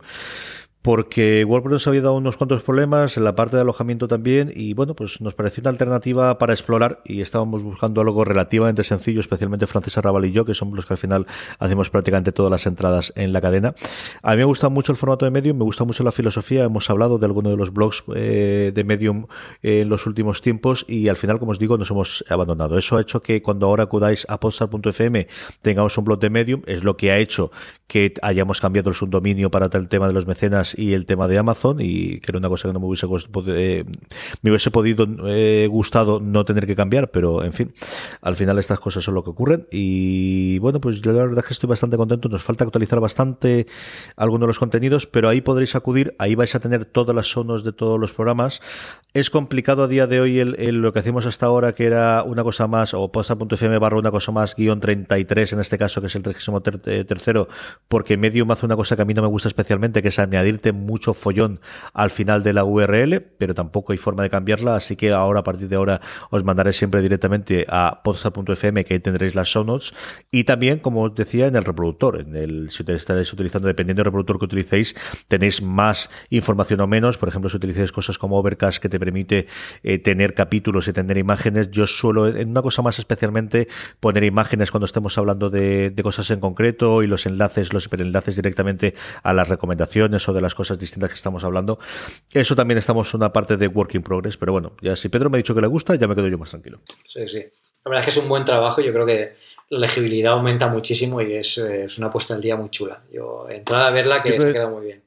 porque WordPress había dado unos cuantos problemas en la parte de alojamiento también y bueno, pues nos pareció una alternativa para explorar y estábamos buscando algo relativamente sencillo, especialmente Francis Arrabal y yo, que somos los que al final hacemos prácticamente todas las entradas en la cadena. A mí me gusta mucho el formato de Medium, me gusta mucho la filosofía, hemos hablado de algunos de los blogs eh, de Medium en los últimos tiempos y al final, como os digo, nos hemos abandonado. Eso ha hecho que cuando ahora acudáis a podstar.fm tengamos un blog de Medium, es lo que ha hecho que hayamos cambiado el subdominio para el tema de los mecenas y el tema de Amazon y que era una cosa que no me hubiese, eh, me hubiese podido eh, gustado no tener que cambiar, pero en fin, al final estas cosas son lo que ocurren y bueno, pues la verdad es que estoy bastante contento, nos falta actualizar bastante algunos de los contenidos, pero ahí podréis acudir, ahí vais a tener todas las sonos de todos los programas. Es complicado a día de hoy el, lo que hacemos hasta ahora, que era una cosa más, o posta.fm barra una cosa más, guion 33 en este caso, que es el 33 tercero, porque Medium hace una cosa que a mí no me gusta especialmente, que es añadir mucho follón al final de la URL, pero tampoco hay forma de cambiarla, así que ahora, a partir de ahora, os mandaré siempre directamente a podstar.fm, que ahí tendréis las show notes, y también, como os decía, en el reproductor, en el, si estaréis utilizando, dependiendo del reproductor que utilicéis, tenéis más información o menos, por ejemplo, si utilizáis cosas como Overcast, que te permite eh, tener capítulos y tener imágenes, yo suelo, en una cosa más especialmente, poner imágenes cuando estemos hablando de, de cosas en concreto y los enlaces, los hiperenlaces directamente a las recomendaciones o de las cosas distintas que estamos hablando. Eso también estamos en una parte de work in progress, pero bueno, ya si Pedro me ha dicho que le gusta, ya me quedo yo más tranquilo. Sí, sí. La verdad es que es un buen trabajo, yo creo que la legibilidad aumenta muchísimo y es, es una puesta al día muy chula. Yo entrada a verla que se queda muy bien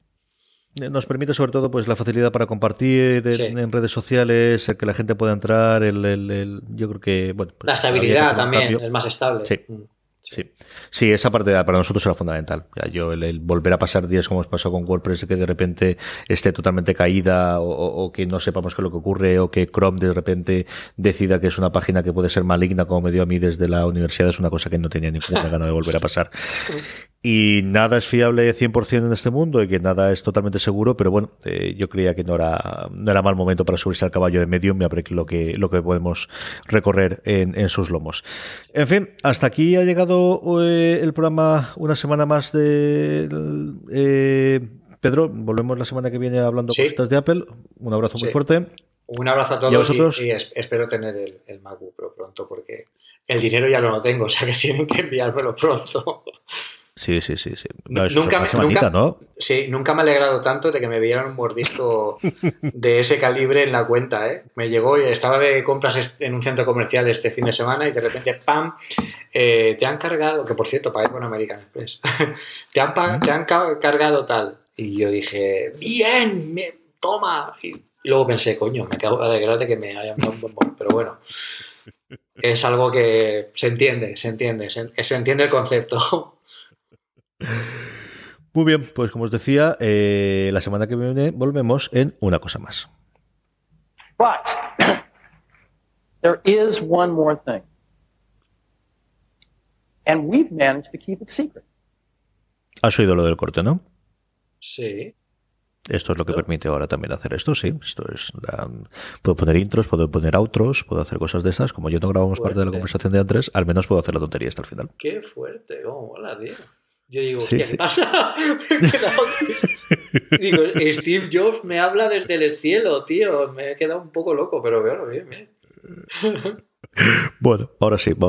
nos permite sobre todo pues la facilidad para compartir en, redes sociales, que la gente pueda entrar, el, el, yo creo que bueno, pues, la estabilidad también es más estable. Sí. Mm. Sí. sí, esa parte para nosotros era fundamental. yo el, volver a pasar días como os pasó con WordPress, que de repente esté totalmente caída o, que no sepamos qué es lo que ocurre o que Chrome de repente decida que es una página que puede ser maligna como me dio a mí desde la universidad es una cosa que no tenía ninguna gana de volver a pasar. (laughs) Y nada es fiable 100% en este mundo y que nada es totalmente seguro, pero bueno, eh, yo creía que no era, no era mal momento para subirse al caballo de Medium y a ver lo que, lo que podemos recorrer en, en sus lomos. En fin, hasta aquí ha llegado eh, el programa una semana más de... Eh, Pedro, volvemos la semana que viene hablando cosas de Apple. Un abrazo muy fuerte. Un abrazo a todos y, espero tener el, el MacBook Pro pronto porque el dinero ya no lo tengo, o sea que (laughs) tienen que enviármelo pronto. Sí, sí, sí. sí. nunca, me, nunca, ¿no? sí, nunca me ha alegrado tanto de que me vieran un mordisco de ese calibre en la cuenta. ¿eh? Me llegó y estaba de compras en un centro comercial este fin de semana y de repente, ¡pam! Eh, te han cargado, que por cierto, pagué con American Express, (laughs) te, han, te han cargado tal. Y yo dije, ¡bien! Me, ¡Toma! Y luego pensé, coño, me acabo de alegrar de que me hayan dado un bombón. Pero bueno, es algo que se entiende, se entiende, se entiende el concepto. Muy bien, pues como os decía, eh, la semana que viene volvemos en una cosa más. But there is one more thing. And we've managed to keep it secret. Has oído lo del corte, ¿no? Sí. Esto es lo que permite ahora también hacer esto, sí. Esto es puedo poner intros, puedo poner outros, puedo hacer cosas de estas. Como yo no grabamos parte de la conversación de antes, al menos puedo hacer la tontería hasta el final. Qué fuerte, oh, hola, tío. Yo digo, ¿qué pasa? (laughs) digo, Steve Jobs me habla desde el cielo, tío. Me he quedado un poco loco, pero bueno, bien, bien. bueno, ahora sí, vamos.